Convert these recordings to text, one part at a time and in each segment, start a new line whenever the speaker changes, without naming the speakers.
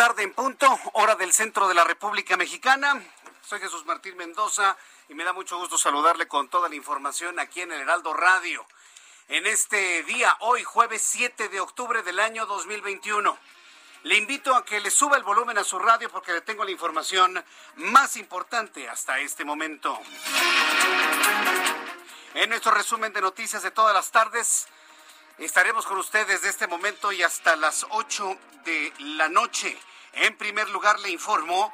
Tarde en punto, hora del centro de la República Mexicana. Soy Jesús Martín Mendoza y me da mucho gusto saludarle con toda la información aquí en el Heraldo Radio. En este día, hoy jueves 7 de octubre del año 2021. Le invito a que le suba el volumen a su radio porque le tengo la información más importante hasta este momento. En nuestro resumen de noticias de todas las tardes, Estaremos con ustedes desde este momento y hasta las 8 de la noche. En primer lugar, le informo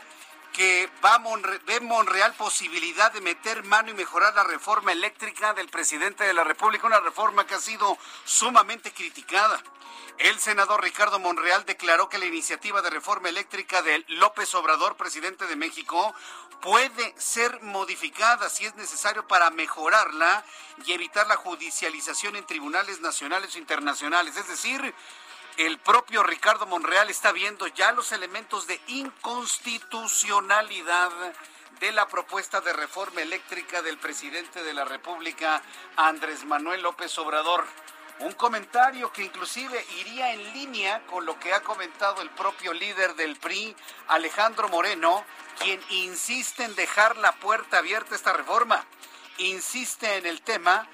que va Monre ve Monreal posibilidad de meter mano y mejorar la reforma eléctrica del presidente de la República, una reforma que ha sido sumamente criticada. El senador Ricardo Monreal declaró que la iniciativa de reforma eléctrica de López Obrador, presidente de México, puede ser modificada si es necesario para mejorarla y evitar la judicialización en tribunales nacionales o internacionales. Es decir, el propio Ricardo Monreal está viendo ya los elementos de inconstitucionalidad de la propuesta de reforma eléctrica del presidente de la República, Andrés Manuel López Obrador. Un comentario que inclusive iría en línea con lo que ha comentado el propio líder del PRI, Alejandro Moreno, quien insiste en dejar la puerta abierta a esta reforma. Insiste en el tema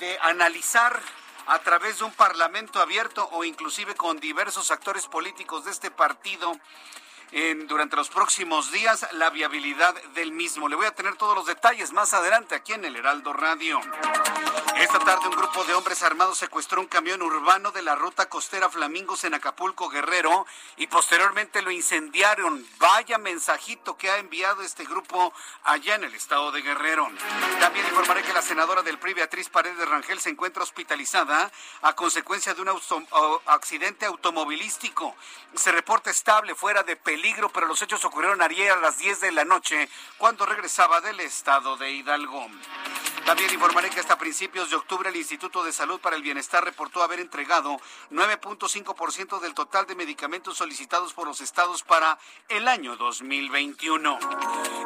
de analizar a través de un parlamento abierto o inclusive con diversos actores políticos de este partido en, durante los próximos días la viabilidad del mismo. Le voy a tener todos los detalles más adelante aquí en el Heraldo Radio. Esta tarde un grupo de hombres armados secuestró un camión urbano de la ruta costera Flamingos en Acapulco, Guerrero, y posteriormente lo incendiaron. Vaya mensajito que ha enviado este grupo allá en el estado de Guerrero. También informaré que la senadora del PRI, Beatriz Paredes Rangel, se encuentra hospitalizada a consecuencia de un accidente automovilístico. Se reporta estable, fuera de peligro, pero los hechos ocurrieron ayer a las 10 de la noche cuando regresaba del estado de Hidalgo. También informaré que hasta principios de octubre el Instituto de Salud para el Bienestar reportó haber entregado 9.5% del total de medicamentos solicitados por los estados para el año 2021.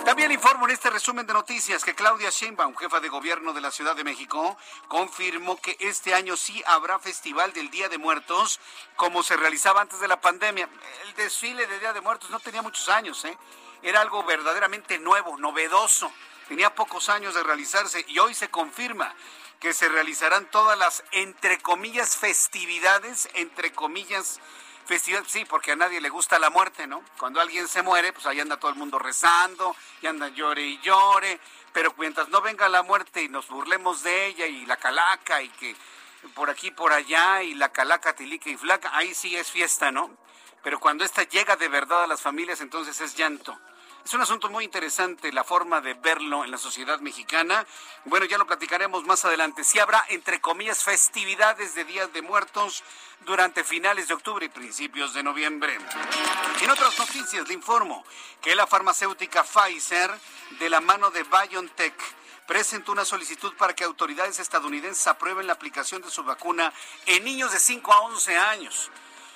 También informo en este resumen de noticias que Claudia Sheinbaum, jefa de gobierno de la Ciudad de México, confirmó que este año sí habrá festival del Día de Muertos como se realizaba antes de la pandemia. El desfile de Día de Muertos no tenía muchos años, ¿eh? Era algo verdaderamente nuevo, novedoso. Tenía pocos años de realizarse y hoy se confirma que se realizarán todas las, entre comillas, festividades, entre comillas, festividades, sí, porque a nadie le gusta la muerte, ¿no? Cuando alguien se muere, pues ahí anda todo el mundo rezando, y anda llore y llore, pero mientras no venga la muerte y nos burlemos de ella y la calaca y que por aquí, por allá y la calaca, tilica y flaca, ahí sí es fiesta, ¿no? Pero cuando esta llega de verdad a las familias, entonces es llanto. Es un asunto muy interesante la forma de verlo en la sociedad mexicana. Bueno, ya lo platicaremos más adelante. Sí habrá, entre comillas, festividades de Días de Muertos durante finales de octubre y principios de noviembre. En otras noticias le informo que la farmacéutica Pfizer, de la mano de BioNTech, presentó una solicitud para que autoridades estadounidenses aprueben la aplicación de su vacuna en niños de 5 a 11 años.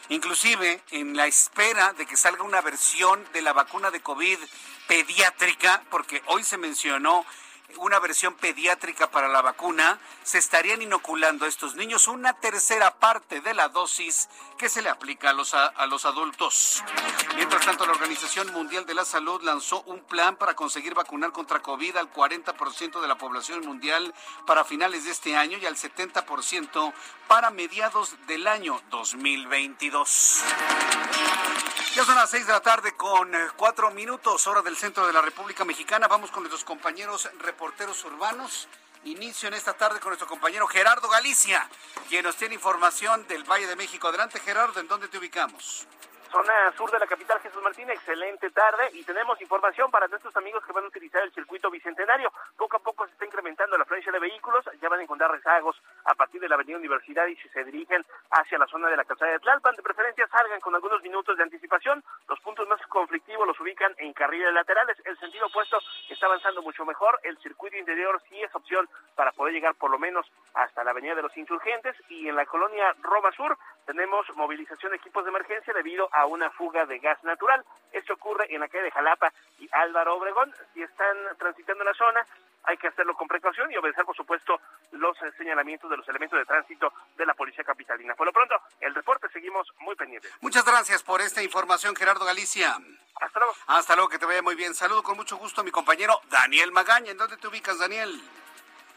Inclusive en la espera de que salga una versión de la vacuna de COVID pediátrica, porque hoy se mencionó una versión pediátrica para la vacuna, se estarían inoculando a estos niños una tercera parte de la dosis que se le aplica a los, a, los adultos. Mientras tanto, la Organización Mundial de la Salud lanzó un plan para conseguir vacunar contra COVID al 40% de la población mundial para finales de este año y al 70% para mediados del año 2022. Ya son las seis de la tarde con eh, cuatro minutos, hora del centro de la República Mexicana. Vamos con nuestros compañeros reporteros urbanos. Inicio en esta tarde con nuestro compañero Gerardo Galicia, quien nos tiene información del Valle de México. Adelante, Gerardo, ¿en dónde te ubicamos?
Zona sur de la capital Jesús Martín, excelente tarde y tenemos información para nuestros amigos que van a utilizar el circuito bicentenario. Poco a poco se está incrementando la afluencia de vehículos, ya van a encontrar rezagos a partir de la avenida Universidad y si se dirigen hacia la zona de la calzada de Tlalpan, de preferencia salgan con algunos minutos de anticipación. Los puntos más conflictivos los ubican en carriles laterales. El sentido opuesto está avanzando mucho mejor. El circuito interior sí es opción para poder llegar por lo menos hasta la avenida de los insurgentes y en la colonia Roma Sur tenemos movilización de equipos de emergencia debido a una fuga de gas natural. Esto ocurre en la calle de Jalapa y Álvaro Obregón. Si están transitando en la zona, hay que hacerlo con precaución y obedecer, por supuesto, los señalamientos de los elementos de tránsito de la Policía Capitalina. Por lo pronto, el reporte seguimos muy pendientes.
Muchas gracias por esta información, Gerardo Galicia.
Hasta luego.
Hasta luego, que te vaya muy bien. Saludo con mucho gusto a mi compañero Daniel Magaña. ¿En dónde te ubicas, Daniel?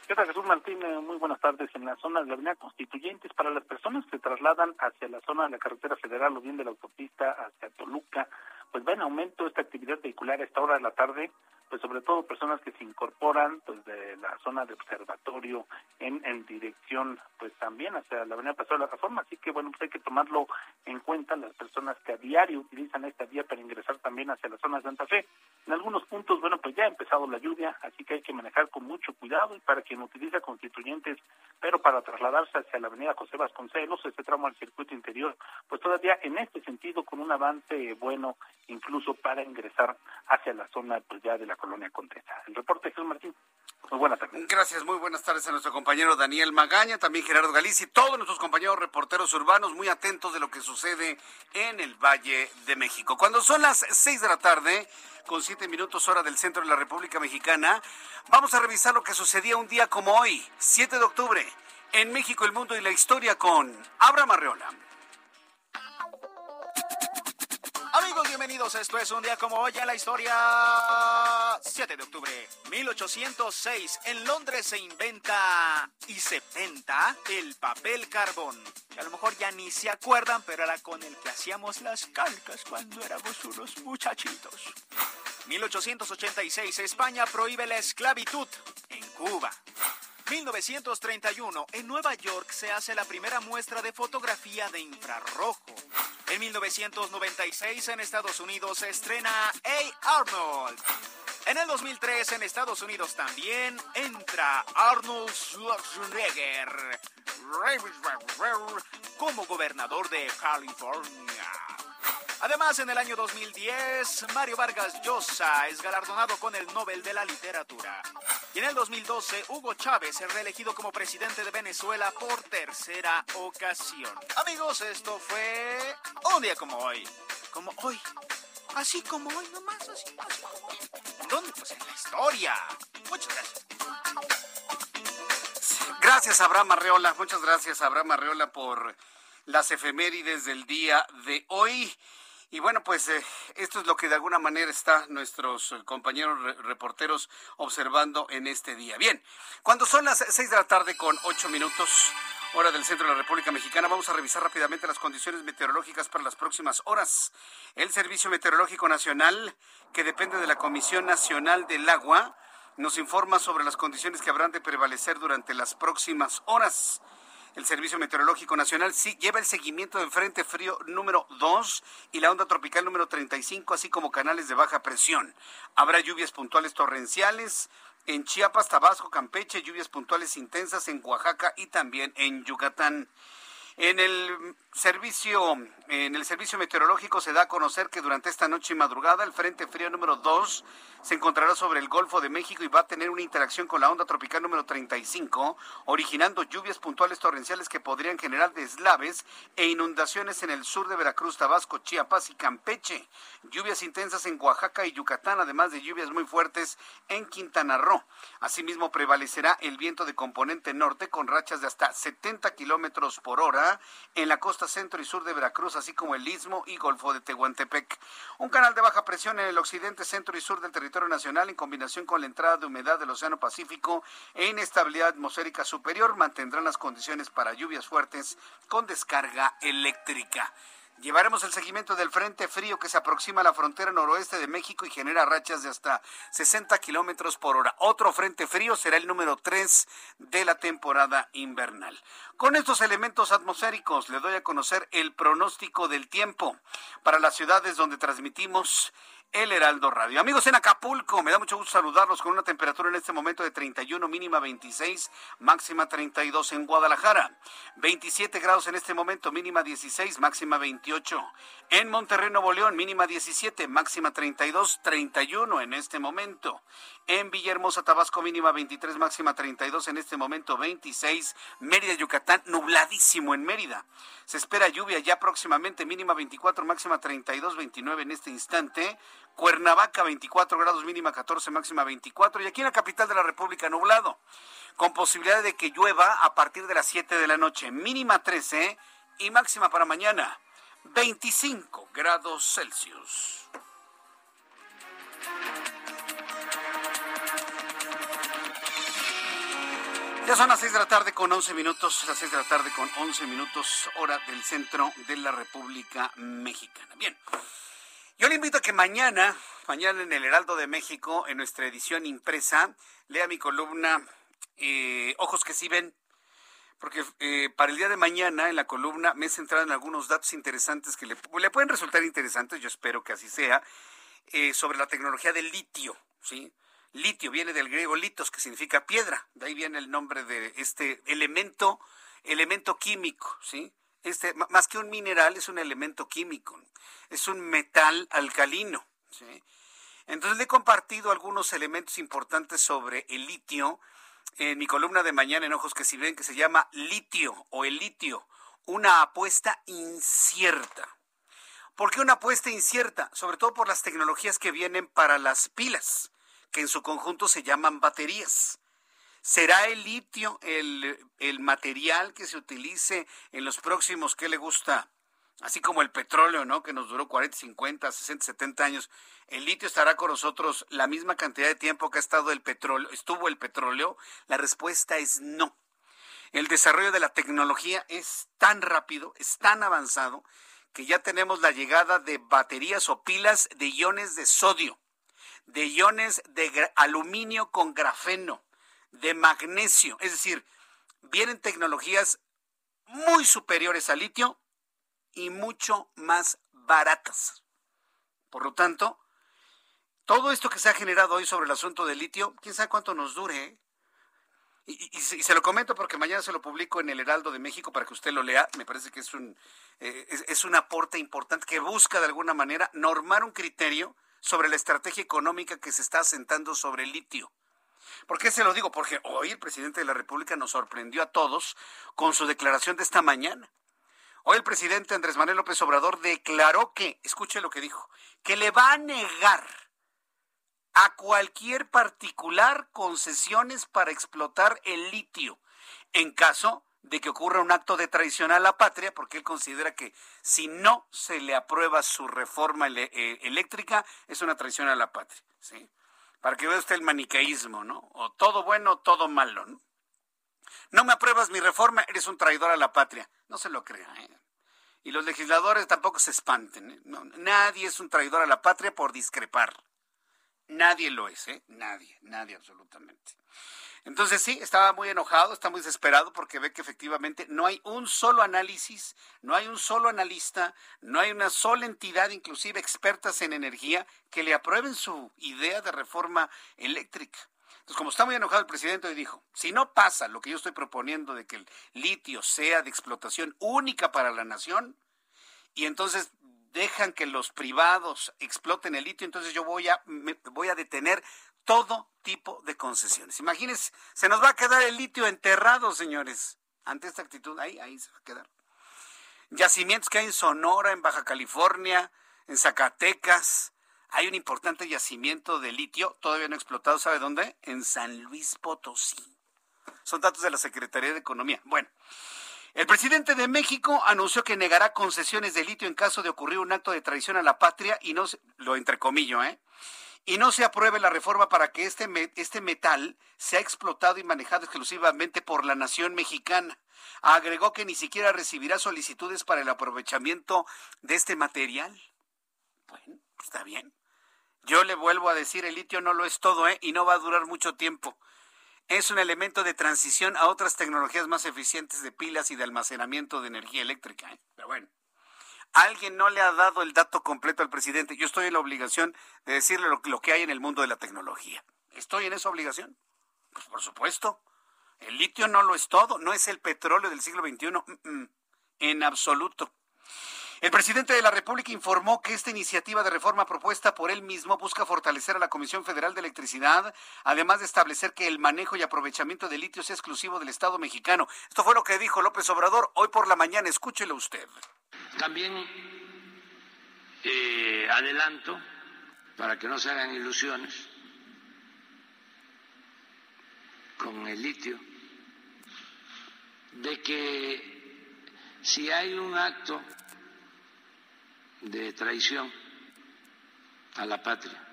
¿Qué tal, Jesús Martín? Eh, muy buenas tardes. En la zona de la Avenida Constituyentes, para las personas que se trasladan hacia la zona de la carretera federal o bien de la autopista hacia Toluca, pues va en aumento esta actividad vehicular a esta hora de la tarde pues sobre todo personas que se incorporan pues de la zona de observatorio en, en dirección pues también hacia la avenida Paseo de la Reforma, así que bueno, pues hay que tomarlo en cuenta. Las personas que a diario utilizan esta vía para ingresar también hacia la zona de Santa Fe. En algunos puntos, bueno, pues ya ha empezado la lluvia, así que hay que manejar con mucho cuidado. Y para quien utiliza constituyentes, pero para trasladarse hacia la avenida José Vasconcelos, ese tramo al circuito interior, pues todavía en este sentido con un avance bueno incluso para ingresar hacia la zona pues ya de la colonia Condesa. El reporte Jesús Martín. Muy buenas tardes.
Gracias, muy buenas tardes a nuestro compañero Daniel Magaña, también Gerardo Galicia y todos nuestros compañeros reporteros urbanos muy atentos de lo que sucede en el Valle de México. Cuando son las seis de la tarde, con siete minutos hora del centro de la República Mexicana, vamos a revisar lo que sucedía un día como hoy, 7 de octubre, en México, el mundo y la historia con Abraham Arreola. Bienvenidos. Esto es un día como hoy en la historia. 7 de octubre, 1806. En Londres se inventa y se penta el papel carbón. Que a lo mejor ya ni se acuerdan, pero era con el que hacíamos las calcas cuando éramos unos muchachitos. 1886. España prohíbe la esclavitud en Cuba. 1931, en Nueva York se hace la primera muestra de fotografía de infrarrojo. En 1996, en Estados Unidos, se estrena A. Arnold. En el 2003, en Estados Unidos también, entra Arnold Schwarzenegger como gobernador de California. Además, en el año 2010, Mario Vargas Llosa es galardonado con el Nobel de la Literatura. Y en el 2012, Hugo Chávez es reelegido como presidente de Venezuela por tercera ocasión. Amigos, esto fue un día como hoy. Como hoy. Así como hoy nomás, así, así como hoy. ¿Dónde? Pues en la historia. Muchas gracias. Gracias, Abraham Arreola. Muchas gracias, Abraham Arreola, por las efemérides del día de hoy. Y bueno, pues eh, esto es lo que de alguna manera está nuestros eh, compañeros reporteros observando en este día. Bien, cuando son las seis de la tarde con ocho minutos, hora del centro de la República Mexicana, vamos a revisar rápidamente las condiciones meteorológicas para las próximas horas. El Servicio Meteorológico Nacional, que depende de la Comisión Nacional del Agua, nos informa sobre las condiciones que habrán de prevalecer durante las próximas horas. El Servicio Meteorológico Nacional sí lleva el seguimiento del Frente Frío número 2 y la onda tropical número 35, así como canales de baja presión. Habrá lluvias puntuales torrenciales en Chiapas, Tabasco, Campeche, lluvias puntuales intensas en Oaxaca y también en Yucatán. En el servicio, en el servicio meteorológico se da a conocer que durante esta noche y madrugada el Frente Frío número 2 se encontrará sobre el Golfo de México y va a tener una interacción con la onda tropical número 35, originando lluvias puntuales torrenciales que podrían generar deslaves e inundaciones en el sur de Veracruz, Tabasco, Chiapas y Campeche. Lluvias intensas en Oaxaca y Yucatán, además de lluvias muy fuertes en Quintana Roo. Asimismo, prevalecerá el viento de componente norte con rachas de hasta 70 kilómetros por hora en la costa centro y sur de Veracruz, así como el istmo y golfo de Tehuantepec. Un canal de baja presión en el occidente, centro y sur del territorio nacional, en combinación con la entrada de humedad del Océano Pacífico e inestabilidad atmosférica superior, mantendrán las condiciones para lluvias fuertes con descarga eléctrica. Llevaremos el seguimiento del frente frío que se aproxima a la frontera noroeste de México y genera rachas de hasta 60 kilómetros por hora. Otro frente frío será el número 3 de la temporada invernal. Con estos elementos atmosféricos le doy a conocer el pronóstico del tiempo para las ciudades donde transmitimos el Heraldo Radio. Amigos en Acapulco, me da mucho gusto saludarlos con una temperatura en este momento de 31, mínima 26, máxima 32 en Guadalajara. 27 grados en este momento, mínima 16, máxima 28. En Monterrey, Nuevo León, mínima 17, máxima 32, 31 en este momento. En Villahermosa, Tabasco, mínima 23, máxima 32, en este momento 26. Mérida, Yucatán, nubladísimo en Mérida. Se espera lluvia ya próximamente, mínima 24, máxima 32, 29 en este instante. Cuernavaca, 24 grados, mínima 14, máxima 24. Y aquí en la capital de la República, nublado. Con posibilidad de que llueva a partir de las 7 de la noche, mínima 13 y máxima para mañana 25 grados Celsius. Ya son las 6 de la tarde con 11 minutos, las 6 de la tarde con 11 minutos, hora del centro de la República Mexicana. Bien, yo le invito a que mañana, mañana en el Heraldo de México, en nuestra edición impresa, lea mi columna eh, Ojos que sí ven, porque eh, para el día de mañana en la columna me he centrado en algunos datos interesantes que le, pueden resultar interesantes, yo espero que así sea, eh, sobre la tecnología del litio, ¿sí? Litio viene del griego litos, que significa piedra. De ahí viene el nombre de este elemento, elemento químico, ¿sí? Este, más que un mineral, es un elemento químico. Es un metal alcalino, ¿sí? Entonces le he compartido algunos elementos importantes sobre el litio en mi columna de mañana en Ojos que si ven, que se llama Litio o el litio, una apuesta incierta. ¿Por qué una apuesta incierta? Sobre todo por las tecnologías que vienen para las pilas que en su conjunto se llaman baterías. ¿Será el litio el, el material que se utilice en los próximos, ¿qué le gusta? Así como el petróleo, ¿no? Que nos duró 40, 50, 60, 70 años. ¿El litio estará con nosotros la misma cantidad de tiempo que ha estado el petróleo, estuvo el petróleo? La respuesta es no. El desarrollo de la tecnología es tan rápido, es tan avanzado, que ya tenemos la llegada de baterías o pilas de iones de sodio de iones de aluminio con grafeno, de magnesio. Es decir, vienen tecnologías muy superiores al litio y mucho más baratas. Por lo tanto, todo esto que se ha generado hoy sobre el asunto del litio, quién sabe cuánto nos dure. ¿eh? Y, se lo comento porque mañana se lo publico en el Heraldo de México para que usted lo lea. Me parece que es un, eh, es un aporte importante que busca de alguna manera normar un criterio sobre la estrategia económica que se está asentando sobre el litio. ¿Por qué se lo digo? Porque hoy el presidente de la República nos sorprendió a todos con su declaración de esta mañana. Hoy el presidente Andrés Manuel López Obrador declaró que, escuche lo que dijo, que le va a negar a cualquier particular concesiones para explotar el litio en caso de que ocurra un acto de traición a la patria, porque él considera que si no se le aprueba su reforma eh, eléctrica, es una traición a la patria. ¿sí? Para que vea usted el maniqueísmo, ¿no? O todo bueno todo malo, ¿no? No me apruebas mi reforma, eres un traidor a la patria. No se lo crea, ¿eh? Y los legisladores tampoco se espanten. ¿eh? nadie es un traidor a la patria por discrepar. Nadie lo es, ¿eh? Nadie, nadie absolutamente. Entonces sí, estaba muy enojado, está muy desesperado porque ve que efectivamente no hay un solo análisis, no hay un solo analista, no hay una sola entidad, inclusive expertas en energía, que le aprueben su idea de reforma eléctrica. Entonces, como está muy enojado el presidente, hoy dijo, si no pasa lo que yo estoy proponiendo de que el litio sea de explotación única para la nación, y entonces dejan que los privados exploten el litio, entonces yo voy a, voy a detener todo tipo de concesiones. Imagínense, se nos va a quedar el litio enterrado, señores. Ante esta actitud, ahí, ahí se va a quedar. Yacimientos que hay en Sonora, en Baja California, en Zacatecas, hay un importante yacimiento de litio, todavía no explotado, ¿sabe dónde? En San Luis Potosí. Son datos de la Secretaría de Economía. Bueno, el presidente de México anunció que negará concesiones de litio en caso de ocurrir un acto de traición a la patria y no, se, lo entrecomillo, ¿eh? Y no se apruebe la reforma para que este, este metal sea explotado y manejado exclusivamente por la nación mexicana. Agregó que ni siquiera recibirá solicitudes para el aprovechamiento de este material. Bueno, está bien. Yo le vuelvo a decir, el litio no lo es todo, ¿eh? Y no va a durar mucho tiempo. Es un elemento de transición a otras tecnologías más eficientes de pilas y de almacenamiento de energía eléctrica, ¿eh? Pero bueno. Alguien no le ha dado el dato completo al presidente. Yo estoy en la obligación de decirle lo, que hay en el mundo de la tecnología. ¿Estoy en esa obligación? Pues por supuesto. El litio no lo es todo, no es el petróleo del siglo XXI, mm, mm, en absoluto. El presidente de la República informó que esta iniciativa de reforma propuesta por él mismo busca fortalecer a la Comisión Federal de Electricidad, además de establecer que el manejo y aprovechamiento de litio sea exclusivo del Estado mexicano. Esto fue lo que dijo López Obrador hoy por la mañana. Escúchelo usted.
También eh, adelanto, para que no se hagan ilusiones, con el litio, de que si hay un acto de traición a la patria.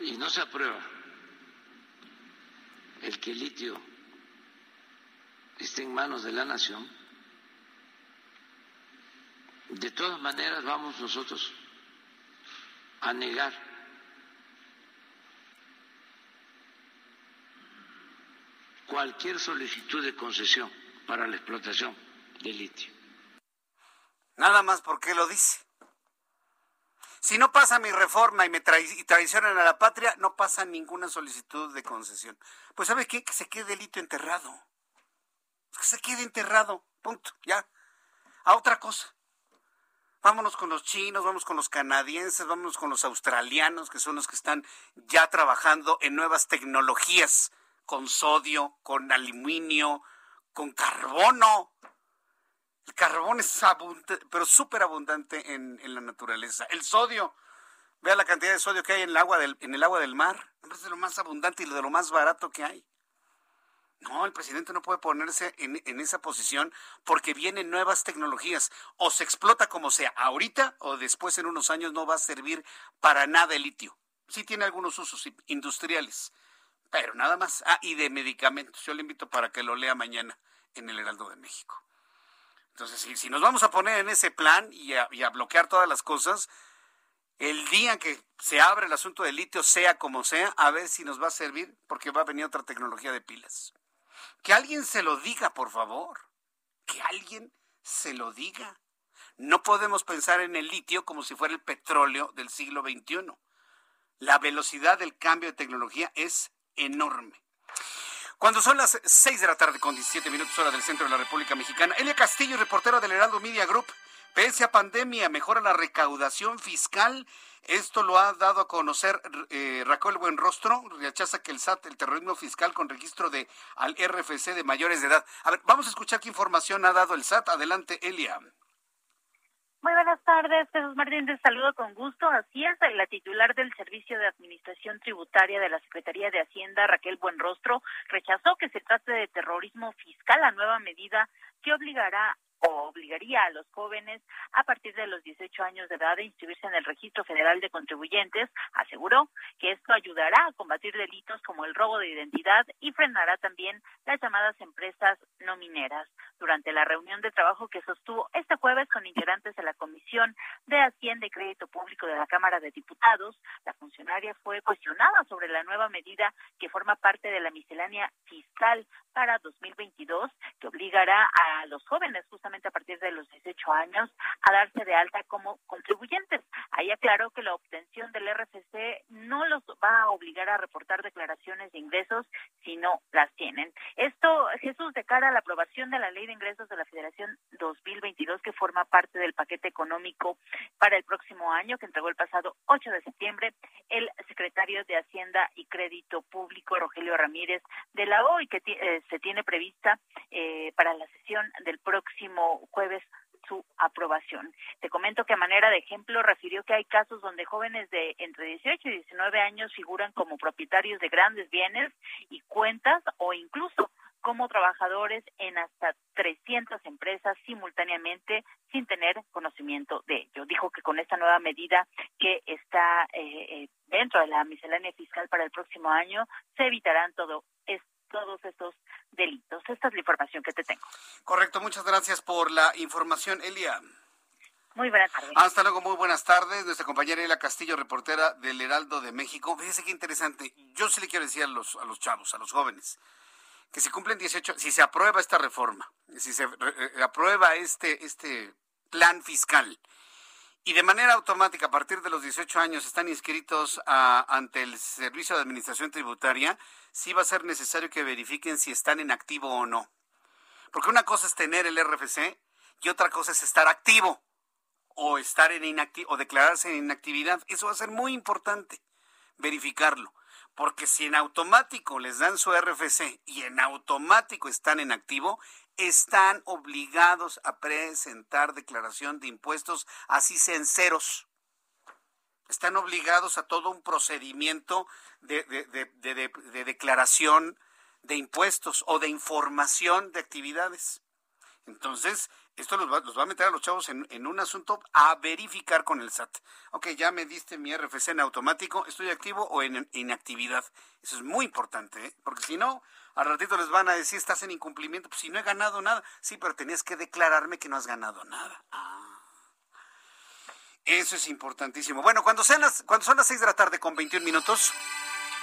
Y no se aprueba el que el litio esté en manos de la nación. De todas maneras vamos nosotros a negar cualquier solicitud de concesión para la explotación de litio.
Nada más porque lo dice. Si no pasa mi reforma y me traicionan a la patria, no pasa ninguna solicitud de concesión. Pues ¿sabe qué? Que se quede el litio enterrado. Que se quede enterrado. Punto. Ya. A otra cosa. Vámonos con los chinos, vamos con los canadienses, vámonos con los australianos, que son los que están ya trabajando en nuevas tecnologías, con sodio, con aluminio, con carbono. El carbón es abundante, pero súper abundante en, la naturaleza. El sodio, vea la cantidad de sodio que hay en el agua del, en el agua del mar. Es de lo más abundante y de lo más barato que hay. No, el presidente no puede ponerse en, en, esa posición porque vienen nuevas tecnologías. O se explota como sea, ahorita o después en unos años no va a servir para nada el litio. Sí tiene algunos usos industriales, pero nada más. Ah, y de medicamentos. Yo le invito para que lo lea mañana en el Heraldo de México. Entonces, si, nos vamos a poner en ese plan y a, bloquear todas las cosas, el día que se abre el asunto del litio, sea como sea, a ver si nos va a servir, porque va a venir otra tecnología de pilas. Que alguien se lo diga, por favor. Que alguien se lo diga. No podemos pensar en el litio como si fuera el petróleo del siglo XXI. La velocidad del cambio de tecnología es enorme. Cuando son las 6 de la tarde con 17 minutos hora del centro de la República Mexicana, Elia Castillo, reportera del Heraldo Media Group, pese a pandemia, mejora la recaudación fiscal. Esto lo ha dado a conocer eh, Raquel Buenrostro, rechaza que el SAT, el terrorismo fiscal con registro de al RFC de mayores de edad. A ver, vamos a escuchar qué información ha dado el SAT. Adelante, Elia.
Muy buenas tardes, Jesús Martín, te saludo con gusto. Así es, la titular del Servicio de Administración Tributaria de la Secretaría de Hacienda, Raquel Buenrostro, rechazó que se trate de terrorismo fiscal, la nueva medida que obligará o obligaría a los jóvenes a partir de los 18 años de edad a inscribirse en el Registro Federal de Contribuyentes, aseguró que esto ayudará a combatir delitos como el robo de identidad y frenará también las llamadas empresas no mineras. Durante la reunión de trabajo que sostuvo este jueves con integrantes de la Comisión de Hacienda y Crédito Público de la Cámara de Diputados, la funcionaria fue cuestionada sobre la nueva medida que forma parte de la miscelánea fiscal para 2022 que obligará a los jóvenes justamente a partir de los 18 años a darse de alta como contribuyentes. Ahí aclaró que la obtención del RFC no los va a obligar a reportar declaraciones de ingresos si no las tienen. Esto, Jesús, de cara a la aprobación de la Ley de Ingresos de la Federación 2022, que forma parte del paquete económico para el próximo año, que entregó el pasado 8 de septiembre, el secretario de Hacienda y Crédito Público, Rogelio Ramírez, de la OI, que eh, se tiene prevista eh, para la sesión del próximo jueves su aprobación. Te comento que a manera de ejemplo refirió que hay casos donde jóvenes de entre 18 y 19 años figuran como propietarios de grandes bienes y cuentas o incluso como trabajadores en hasta 300 empresas simultáneamente sin tener conocimiento de ello. Dijo que con esta nueva medida que está eh, eh, dentro de la miscelánea fiscal para el próximo año se evitarán todo todos estos delitos. Esta es la información que te tengo.
Correcto, muchas gracias por la información, Elia.
Muy buenas tardes.
Hasta luego, muy buenas tardes. Nuestra compañera Elia Castillo, reportera del Heraldo de México. Fíjese qué interesante. Yo sí le quiero decir a los, a los chavos, a los jóvenes, que si cumplen 18, si se aprueba esta reforma, si se eh, aprueba este, este plan fiscal y de manera automática a partir de los 18 años están inscritos ante el Servicio de Administración Tributaria, sí va a ser necesario que verifiquen si están en activo o no. Porque una cosa es tener el RFC y otra cosa es estar activo o estar en inactivo o declararse en inactividad. Eso va a ser muy importante verificarlo. Porque si en automático les dan su RFC y en automático están en activo, están obligados a presentar declaración de impuestos, así sean ceros. Están obligados a todo un procedimiento de, de declaración de impuestos o de información de actividades. Entonces, esto los va, a meter a los chavos en, un asunto a verificar con el SAT. Ok, ya me diste mi RFC en automático, ¿estoy activo o en inactividad? Eso es muy importante, ¿eh? porque si no, al ratito les van a decir, estás en incumplimiento, pues si no he ganado nada. Sí, pero tenías que declararme que no has ganado nada. Ah. Eso es importantísimo. Bueno, cuando, sean las, cuando son las 6 de la tarde con 21 minutos,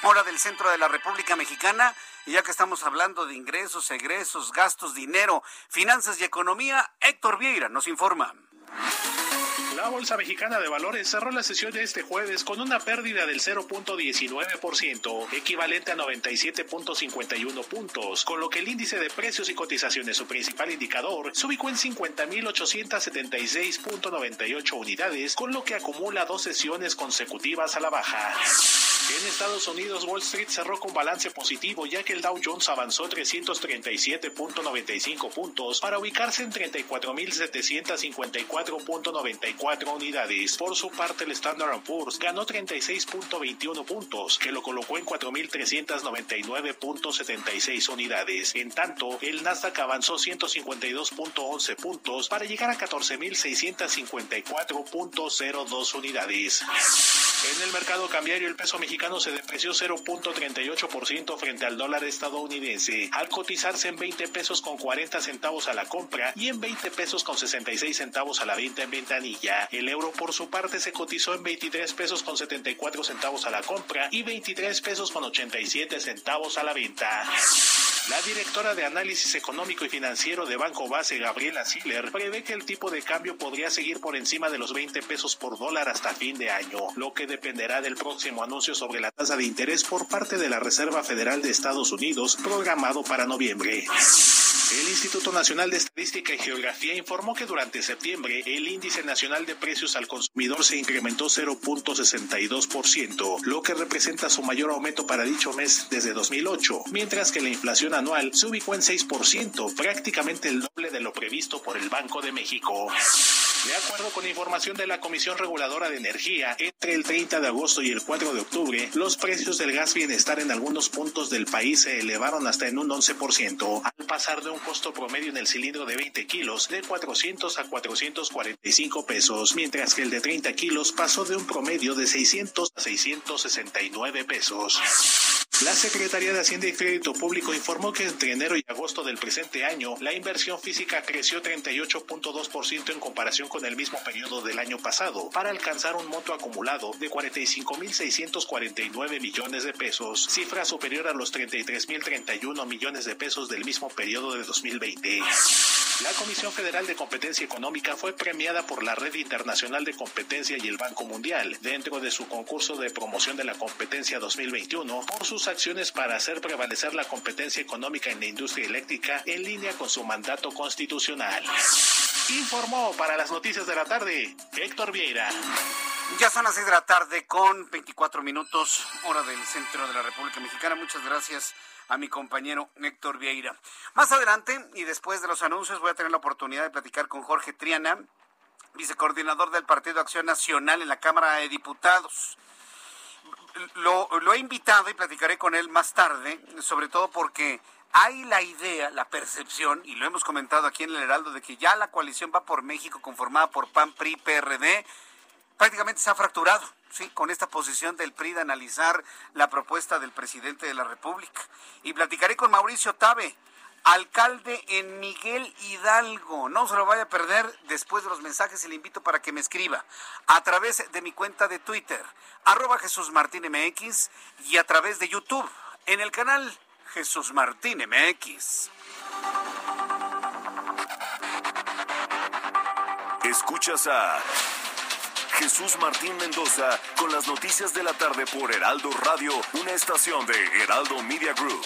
hora del centro de la República Mexicana, y ya que estamos hablando de ingresos, egresos, gastos, dinero, finanzas y economía, Héctor Vieira nos informa.
La Bolsa Mexicana de Valores cerró la sesión de este jueves con una pérdida del 0.19%, equivalente a 97.51 puntos, con lo que el índice de precios y cotizaciones, su principal indicador, se ubicó en 50.876.98 unidades, con lo que acumula dos sesiones consecutivas a la baja. En Estados Unidos, Wall Street cerró con balance positivo ya que el Dow Jones avanzó 337.95 puntos para ubicarse en 34.754.94 unidades. Por su parte, el Standard Poor's ganó 36.21 puntos, que lo colocó en 4.399.76 unidades. En tanto, el Nasdaq avanzó 152.11 puntos para llegar a 14.654.02 unidades. En el mercado cambiario, el peso mexicano se depreció 0.38% frente al dólar estadounidense, al cotizarse en 20 pesos con 40 centavos a la compra y en 20 pesos con 66 centavos a la venta en ventanilla. El euro, por su parte, se cotizó en 23 pesos con 74 centavos a la compra y 23 pesos con 87 centavos a la venta. La directora de Análisis Económico y Financiero de Banco Base, Gabriela Siller, prevé que el tipo de cambio podría seguir por encima de los 20 pesos por dólar hasta fin de año, lo que dependerá del próximo anuncio sobre la tasa de interés por parte de la Reserva Federal de Estados Unidos, programado para noviembre. El Instituto Nacional de Estadística y Geografía informó que durante septiembre el índice nacional de precios al consumidor se incrementó 0.62%, lo que representa su mayor aumento para dicho mes desde 2008, mientras que la inflación anual se ubicó en 6%, prácticamente el doble de lo previsto por el Banco de México. De acuerdo con información de la Comisión Reguladora de Energía, entre el 30 de agosto y el 4 de octubre, los precios del gas bienestar en algunos puntos del país se elevaron hasta en un 11%, al pasar de un costo promedio en el cilindro de 20 kilos de 400 a 445 pesos, mientras que el de 30 kilos pasó de un promedio de 600 a 669 pesos. La Secretaría de Hacienda y Crédito Público informó que entre enero y agosto del presente año, la inversión física creció 38.2% en comparación con el mismo periodo del año pasado, para alcanzar un monto acumulado de 45.649 millones de pesos, cifra superior a los 33.031 millones de pesos del mismo periodo de 2020. La Comisión Federal de Competencia Económica fue premiada por la Red Internacional de Competencia y el Banco Mundial dentro de su concurso de promoción de la competencia 2021 por sus acciones para hacer prevalecer la competencia económica en la industria eléctrica en línea con su mandato constitucional. Informó para las noticias de la tarde Héctor Vieira.
Ya son las 6 de la tarde con 24 minutos, hora del centro de la República Mexicana. Muchas gracias a mi compañero Héctor Vieira. Más adelante y después de los anuncios voy a tener la oportunidad de platicar con Jorge Triana, vicecoordinador del Partido Acción Nacional en la Cámara de Diputados. Lo, he invitado y platicaré con él más tarde, sobre todo porque hay la idea, la percepción, y lo hemos comentado aquí en el Heraldo, de que ya la coalición va por México conformada por PAN, PRI, PRD, prácticamente se ha fracturado, sí, con esta posición del PRI de analizar la propuesta del presidente de la República. Y platicaré con Mauricio Tabe, alcalde en Miguel Hidalgo. No se lo vaya a perder después de los mensajes y le invito para que me escriba a través de mi cuenta de Twitter, arroba Jesús Martín MX, y a través de YouTube, en el canal Jesús Martín MX.
Escuchas a Jesús Martín Mendoza con las noticias de la tarde por Heraldo Radio, una estación de Heraldo Media Group.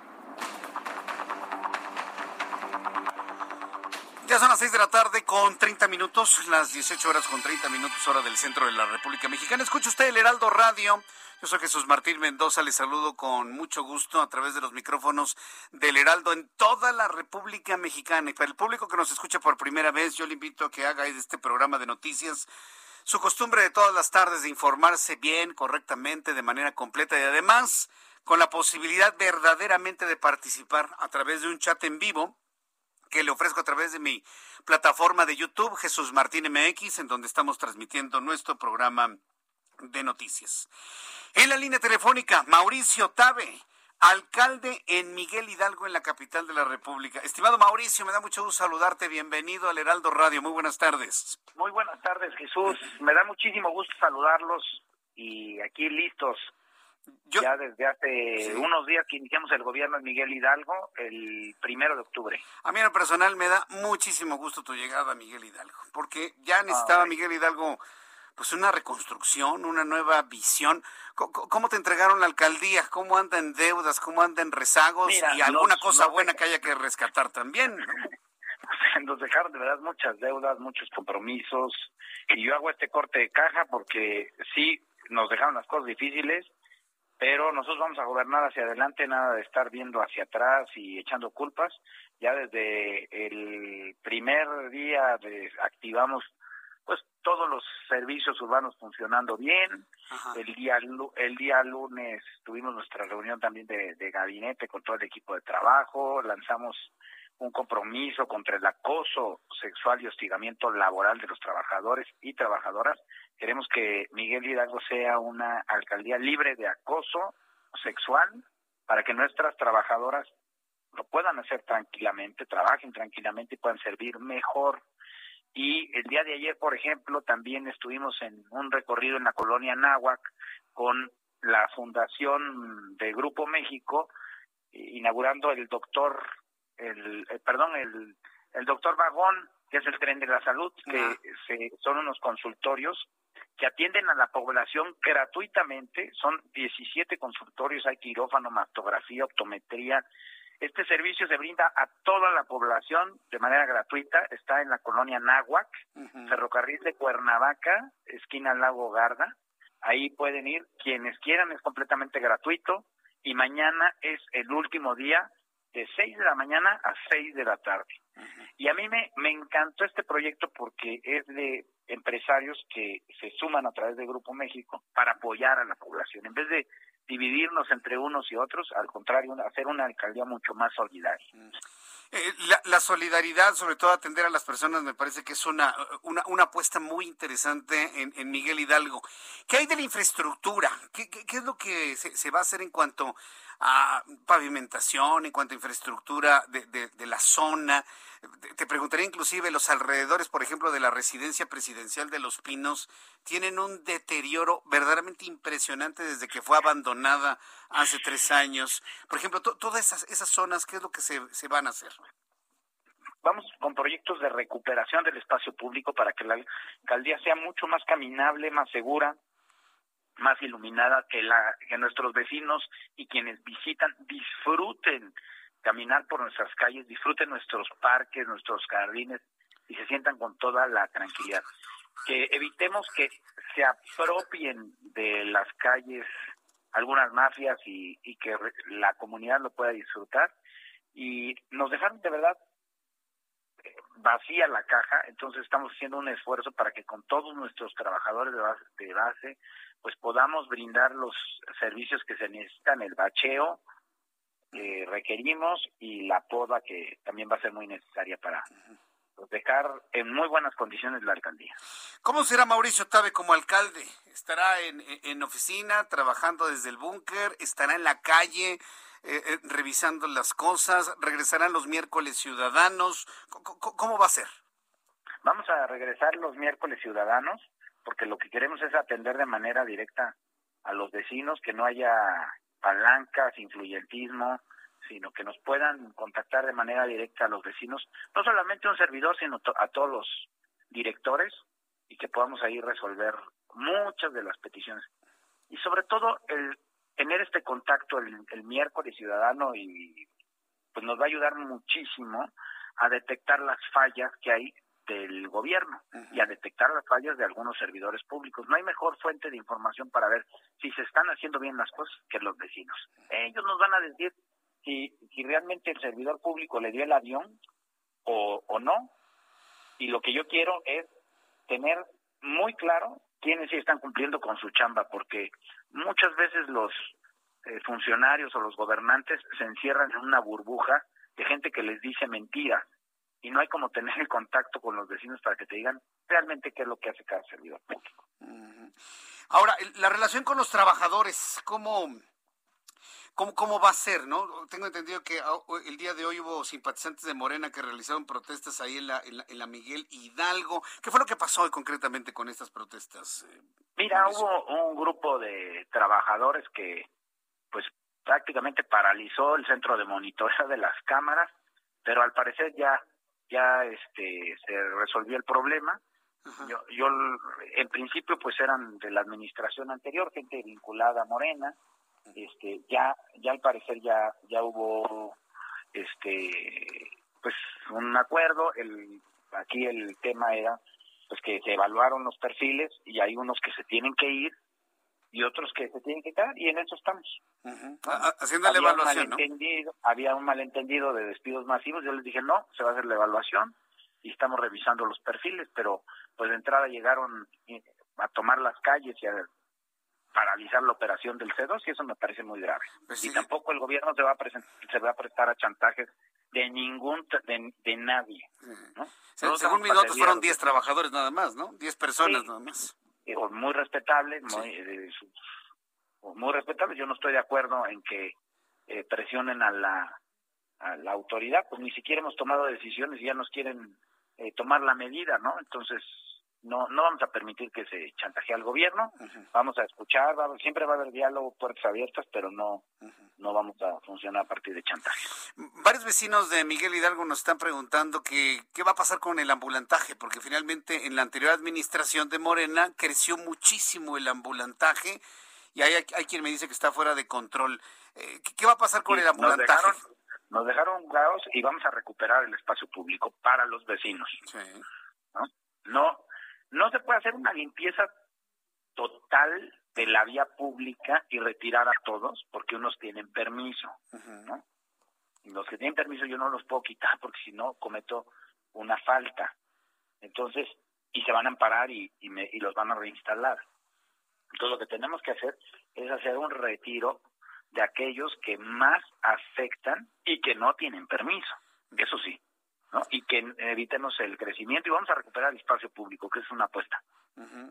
Ya son las 6 de la tarde con 30 minutos, las 18 horas con 30 minutos hora del centro de la República Mexicana. Escucha usted el Heraldo Radio. Yo soy Jesús Martín Mendoza, le saludo con mucho gusto a través de los micrófonos del Heraldo en toda la República Mexicana. Y para el público que nos escucha por primera vez, yo le invito a que haga este programa de noticias su costumbre de todas las tardes de informarse bien, correctamente, de manera completa y además con la posibilidad verdaderamente de participar a través de un chat en vivo que le ofrezco a través de mi plataforma de YouTube, Jesús Martín MX, en donde estamos transmitiendo nuestro programa de noticias. En la línea telefónica, Mauricio Tabe, alcalde en Miguel Hidalgo, en la capital de la República. Estimado Mauricio, me da mucho gusto saludarte. Bienvenido al Heraldo Radio. Muy buenas tardes.
Muy buenas tardes, Jesús. Me da muchísimo gusto saludarlos y aquí listos ya desde hace unos días que iniciamos el gobierno en Miguel Hidalgo, el primero de octubre.
A mí en lo personal me da muchísimo gusto tu llegada Miguel Hidalgo, porque ya necesitaba Miguel Hidalgo pues una reconstrucción, una nueva visión. ¿Cómo, te entregaron la alcaldía? ¿Cómo andan deudas? ¿Cómo andan rezagos? y alguna cosa buena que haya que rescatar también.
Nos dejaron de verdad muchas deudas, muchos compromisos. Y yo hago este corte de caja porque sí, nos dejaron las cosas difíciles, pero nosotros vamos a gobernar hacia adelante, nada de estar viendo hacia atrás y echando culpas. Ya desde el primer día de, activamos pues todos los servicios urbanos funcionando bien. El día el día lunes tuvimos nuestra reunión también de, de gabinete con todo el equipo de trabajo, lanzamos un compromiso contra el acoso sexual y hostigamiento laboral de los trabajadores y trabajadoras Queremos que Miguel Hidalgo sea una alcaldía libre de acoso sexual para que nuestras trabajadoras lo puedan hacer tranquilamente, trabajen tranquilamente y puedan servir mejor. Y el día de ayer, por ejemplo, también estuvimos en un recorrido en la colonia Náhuac con la Fundación de Grupo México, inaugurando el doctor, el, eh, perdón, el, el doctor Vagón, que es el tren de la salud, que se, son unos consultorios que atienden a la población gratuitamente. Son 17 consultorios, hay quirófano, mastografía, optometría. Este servicio se brinda a toda la población de manera gratuita. Está en la colonia Náhuac, ferrocarril de Cuernavaca, esquina Lago Garda. Ahí pueden ir quienes quieran, es completamente gratuito. Y mañana es el último día de 6 de la mañana a 6 de la tarde. Y a mí me, me encantó este proyecto porque es de empresarios que se suman a través de Grupo México para apoyar a la población. En vez de dividirnos entre unos y otros, al contrario, hacer una alcaldía mucho más solidaria.
Eh, la, solidaridad, sobre todo atender a las personas, me parece que es una, una, una apuesta muy interesante en, en, Miguel Hidalgo. ¿Qué hay de la infraestructura? ¿Qué, qué, es lo que se, se, va a hacer en cuanto a pavimentación, en cuanto a infraestructura de, de, la zona? Te preguntaría inclusive los alrededores, por ejemplo, de la residencia presidencial de Los Pinos, tienen un deterioro verdaderamente impresionante desde que fue abandonada hace tres años. Por ejemplo, todas esas, esas zonas, ¿qué es lo que se, se van a hacer?
Vamos con proyectos de recuperación del espacio público para que la alcaldía sea mucho más caminable, más segura, más iluminada, que, la, que nuestros vecinos y quienes visitan disfruten caminar por nuestras calles, disfruten nuestros parques, nuestros jardines y se sientan con toda la tranquilidad. Que evitemos que se apropien de las calles algunas mafias y, y que la comunidad lo pueda disfrutar. Y nos dejaron de verdad vacía la caja, entonces estamos haciendo un esfuerzo para que con todos nuestros trabajadores de base, de base pues podamos brindar los servicios que se necesitan, el bacheo, que requerimos y la poda que también va a ser muy necesaria para dejar en muy buenas condiciones la alcaldía.
¿Cómo será Mauricio Tabe como alcalde? ¿Estará en, en oficina, trabajando desde el búnker? ¿Estará en la calle? Eh, eh, revisando las cosas? ¿Regresarán los miércoles ciudadanos? ¿Cómo, ¿Cómo, va a ser?
Vamos a regresar los miércoles ciudadanos porque lo que queremos es atender de manera directa a los vecinos, que no haya palancas, influyentismo, sino que nos puedan contactar de manera directa a los vecinos, no solamente un servidor, sino a todos los directores y que podamos ahí resolver muchas de las peticiones. Y sobre todo el tener este contacto el, el miércoles ciudadano y pues nos va a ayudar muchísimo a detectar las fallas que hay del gobierno y a detectar las fallas de algunos servidores públicos. No hay mejor fuente de información para ver si se están haciendo bien las cosas que los vecinos. Ellos nos van a decir si, si realmente el servidor público le dio el avión o, o no. Y lo que yo quiero es tener muy claro quiénes sí están cumpliendo con su chamba, porque muchas veces los eh, funcionarios o los gobernantes se encierran en una burbuja de gente que les dice mentiras y no hay como tener el contacto con los vecinos para que te digan realmente qué es lo que hace cada servidor público.
Ahora, la relación con los trabajadores, ¿cómo, cómo, cómo va a ser? no Tengo entendido que ah, el día de hoy hubo simpatizantes de Morena que realizaron protestas ahí en la, en la, Miguel Hidalgo. ¿Qué fue lo que pasó hoy concretamente con estas protestas?
Eh, Mira, hubo un grupo de trabajadores que pues prácticamente paralizó el centro de monitoreo de las cámaras, pero al parecer ya ya este se resolvió el problema. Yo, yo en principio pues eran de la administración anterior, gente vinculada a Morena, este ya ya al parecer ya ya hubo este pues un acuerdo, el aquí el tema era pues que se evaluaron los perfiles y hay unos que se tienen que ir y otros que se tienen que quedar y en eso estamos.
Haciendo la evaluación,
Había un malentendido de despidos masivos, yo les dije no, se va a hacer la evaluación y estamos revisando los perfiles, pero pues de entrada llegaron eh, a tomar las calles y a paralizar la operación del C2 y eso me parece muy grave. Pues y tampoco el gobierno se va a se va a prestar a chantajes de ningún de, nadie, ¿no?
según mis notas fueron 10 trabajadores nada más, ¿no? 10 personas nada más
muy respetable, muy, eh, muy respetable. Yo no estoy de acuerdo en que eh, presionen a la, a la autoridad, pues ni siquiera hemos tomado decisiones y ya nos quieren eh, tomar la medida, ¿no? Entonces, no no vamos a permitir que se chantaje al gobierno, vamos a escuchar, siempre va a haber diálogo, puertas abiertas, pero no no vamos a funcionar a partir de chantaje.
Varios vecinos de Miguel Hidalgo nos están preguntando que qué va a pasar con el ambulantaje, porque finalmente en la anterior administración de Morena creció muchísimo el ambulantaje y hay, hay quien me dice que está fuera de control. Eh, ¿Qué va a pasar con el ambulantaje?
Nos dejaron, nos y vamos a recuperar el espacio público para los vecinos. ¿no? no no se puede hacer una limpieza total de la vía pública y retirar a todos porque unos tienen permiso, ¿no? Los que tienen permiso yo no los puedo quitar porque si no cometo una falta. Entonces, y se van a amparar y, y, me, y los van a reinstalar. Entonces lo que tenemos que hacer es hacer un retiro de aquellos que más afectan y que no tienen permiso, eso sí, ¿no? Y que evitemos el crecimiento y vamos a recuperar el espacio público, que es una apuesta.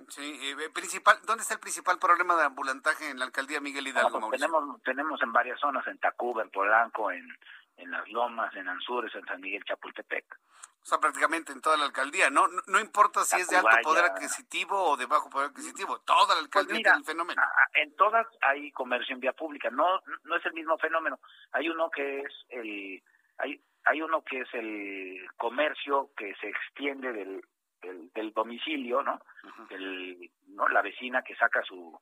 Sí, eh, principal, ¿dónde está el principal problema de ambulantaje en la alcaldía Miguel Hidalgo?
Pues tenemos, tenemos en varias zonas, en Tacuba, en Polanco, en, en Las Lomas, en Anzures, en San Miguel Chapultepec.
O sea, prácticamente en toda la alcaldía, ¿no? No, importa si es de alto poder adquisitivo o de bajo poder adquisitivo, toda la alcaldía pues tiene el fenómeno.
En todas hay comercio en vía pública, no no es el mismo fenómeno. Hay uno que es el hay hay uno que es el comercio que se extiende del del, domicilio, ¿no? el, ¿no? La vecina que saca su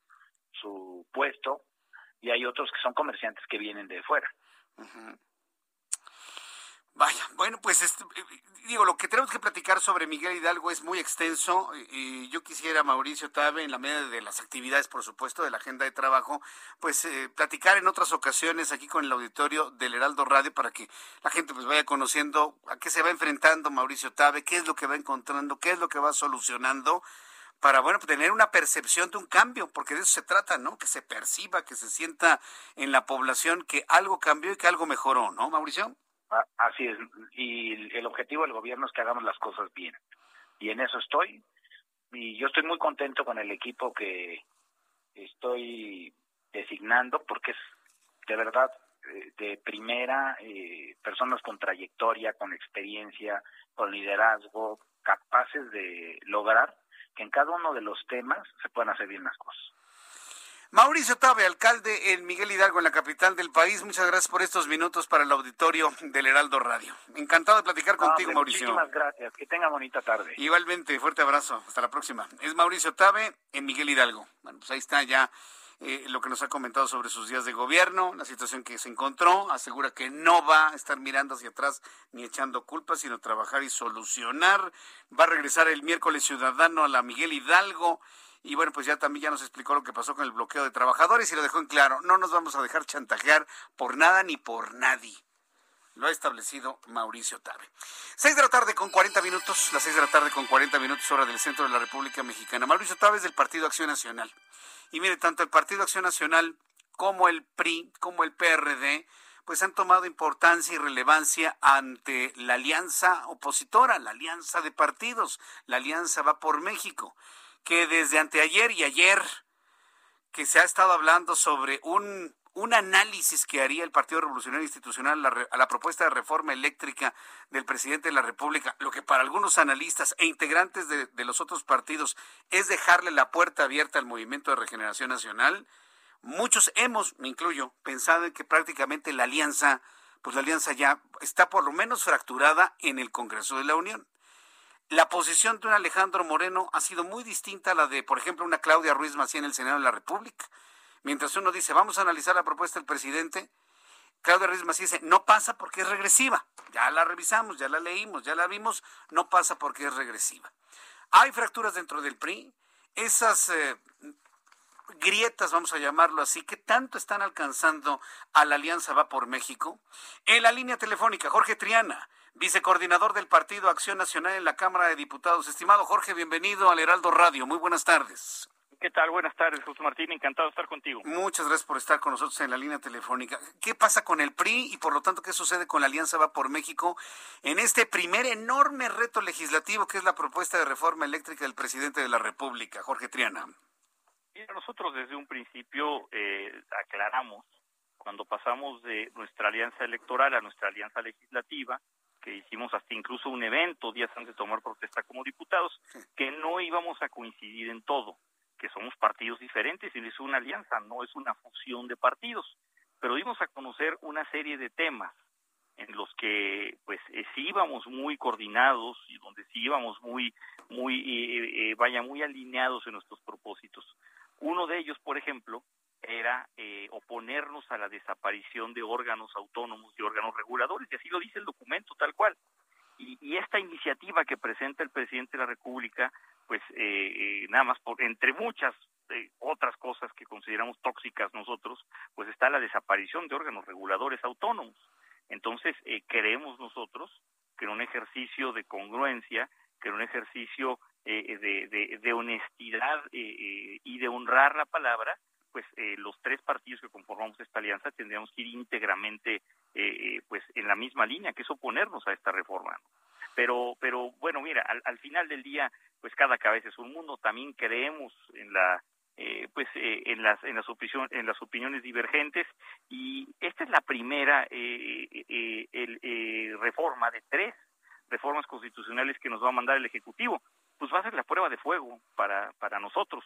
su puesto y hay otros que son comerciantes que vienen de fuera.
Vaya, bueno, pues este, digo, lo que tenemos que platicar sobre Miguel Hidalgo es muy extenso. Y yo quisiera, Mauricio Tabe, en la medida de las actividades, por supuesto, de la agenda de trabajo, pues eh, platicar en otras ocasiones aquí con el auditorio del Heraldo Radio para que la gente pues vaya conociendo a qué se va enfrentando Mauricio Tabe, qué es lo que va encontrando, qué es lo que va solucionando para, bueno, tener una percepción de un cambio, porque de eso se trata, ¿no? Que se perciba, que se sienta en la población que algo cambió y que algo mejoró, ¿no, Mauricio?
Así es, y el objetivo del gobierno es que hagamos las cosas bien. Y en eso estoy, y yo estoy muy contento con el equipo que estoy designando, porque es de verdad eh, de primera, eh, personas con trayectoria, con experiencia, con liderazgo, capaces de lograr que en cada uno de los temas se puedan hacer bien las cosas.
Mauricio Tabe, alcalde en Miguel Hidalgo, en la capital del país. Muchas gracias por estos minutos para el auditorio del Heraldo Radio. Encantado de platicar contigo, Mauricio.
Muchísimas gracias. Que tenga bonita tarde.
Igualmente, fuerte abrazo. Hasta la próxima. Es Mauricio Tabe en Miguel Hidalgo. Bueno, pues ahí está ya eh, lo que nos ha comentado sobre sus días de gobierno, la situación que se encontró. Asegura que no va a estar mirando hacia atrás ni echando culpas, sino trabajar y solucionar. Va a regresar el miércoles ciudadano a la Miguel Hidalgo y bueno, pues ya también ya nos explicó lo que pasó con el bloqueo de trabajadores y lo dejó en claro. No nos vamos a dejar chantajear por nada ni por nadie. Lo ha establecido Mauricio Tabe. Seis de la tarde con 40 minutos, las seis de la tarde con 40 minutos hora del centro de la República Mexicana. Mauricio Tabe es del Partido Acción Nacional. Y mire, tanto el Partido Acción Nacional como el PRI, como el PRD, pues han tomado importancia y relevancia ante la alianza opositora, la alianza de partidos, la alianza va por México que desde anteayer y ayer que se ha estado hablando sobre un, un análisis que haría el Partido Revolucionario Institucional a la, propuesta de reforma eléctrica del presidente de la República, lo que para algunos analistas e integrantes de, de los otros partidos es dejarle la puerta abierta al movimiento de regeneración nacional, muchos hemos, me incluyo, pensado en que prácticamente la alianza, pues la alianza ya está por lo menos fracturada en el Congreso de la Unión la posición de un Alejandro Moreno ha sido muy distinta a la de, por ejemplo, una Claudia Ruiz Macía en el Senado de la República. Mientras uno dice, vamos a analizar la propuesta del presidente, Claudia Ruiz Macía dice, no pasa porque es regresiva. Ya la revisamos, ya la leímos, ya la vimos, no pasa porque es regresiva. Hay fracturas dentro del PRI. Esas eh, grietas, vamos a llamarlo así, que tanto están alcanzando a la Alianza Va por México. En la línea telefónica, Jorge Triana vicecoordinador del Partido Acción Nacional en la Cámara de Diputados. Estimado Jorge, bienvenido al Heraldo Radio. Muy buenas tardes.
¿Qué tal? Buenas tardes, José Martín. Encantado de estar contigo.
Muchas gracias por estar con nosotros en la línea telefónica. ¿Qué pasa con el PRI y por lo tanto qué sucede con la Alianza Va por México en este primer enorme reto legislativo que es la propuesta de reforma eléctrica del presidente de la República, Jorge Triana?
nosotros desde un principio eh, aclaramos cuando pasamos de nuestra alianza electoral a nuestra alianza legislativa que hicimos hasta incluso un evento días antes de tomar protesta como diputados, que no íbamos a coincidir en todo, que somos partidos diferentes y es una alianza, no es una fusión de partidos, pero dimos a conocer una serie de temas en los que pues eh, sí íbamos muy coordinados y donde sí íbamos muy muy eh, eh, vaya muy alineados en nuestros propósitos. Uno de ellos, por ejemplo, era eh, oponernos a la desaparición de órganos autónomos y órganos reguladores, y así lo dice el documento tal cual. Y, esta iniciativa que presenta el presidente de la República, pues eh, eh, nada más por entre muchas otras cosas que consideramos tóxicas nosotros, pues está la desaparición de órganos reguladores autónomos. Entonces, eh, creemos nosotros que en un ejercicio de congruencia, que en un ejercicio eh, de, de, honestidad y de honrar la palabra, pues los tres partidos que conformamos esta alianza tendríamos que ir íntegramente pues en la misma línea, que es oponernos a esta reforma. Pero, pero bueno, mira, al, al final del día, pues cada cabeza es un mundo. También creemos en la eh, pues eh, en las en las en las opiniones divergentes y esta es la primera eh, reforma de tres reformas constitucionales que nos va a mandar el ejecutivo pues va a ser la prueba de fuego para para nosotros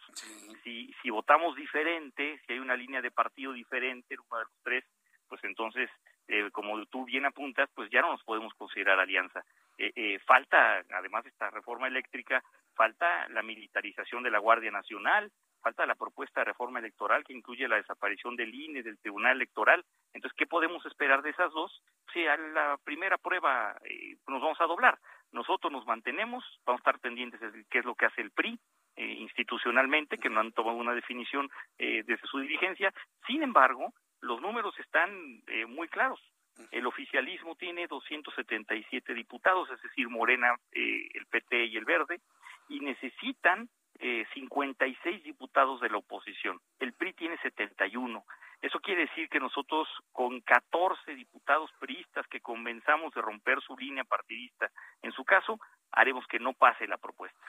si si votamos diferente si hay una línea de partido diferente en uno de los tres pues entonces como tú bien apuntas pues ya no nos podemos considerar alianza falta además de esta reforma eléctrica falta la militarización de la Guardia Nacional falta la propuesta de reforma electoral que incluye la desaparición del INE, del Tribunal Electoral. Entonces, ¿qué podemos esperar de esas dos? Si a la primera prueba eh, nos vamos a doblar. Nosotros nos mantenemos, vamos a estar pendientes de qué es lo que hace el PRI, eh, institucionalmente, que no han tomado una definición eh, desde su dirigencia. Sin embargo, los números están muy claros. El oficialismo tiene 277 diputados, es decir, Morena, el PT y el Verde, y necesitan eh, 56 diputados de la oposición. El PRI tiene 71. Eso quiere decir que nosotros con 14 diputados priistas que convenzamos de romper su línea partidista, en su caso, haremos que no pase la propuesta.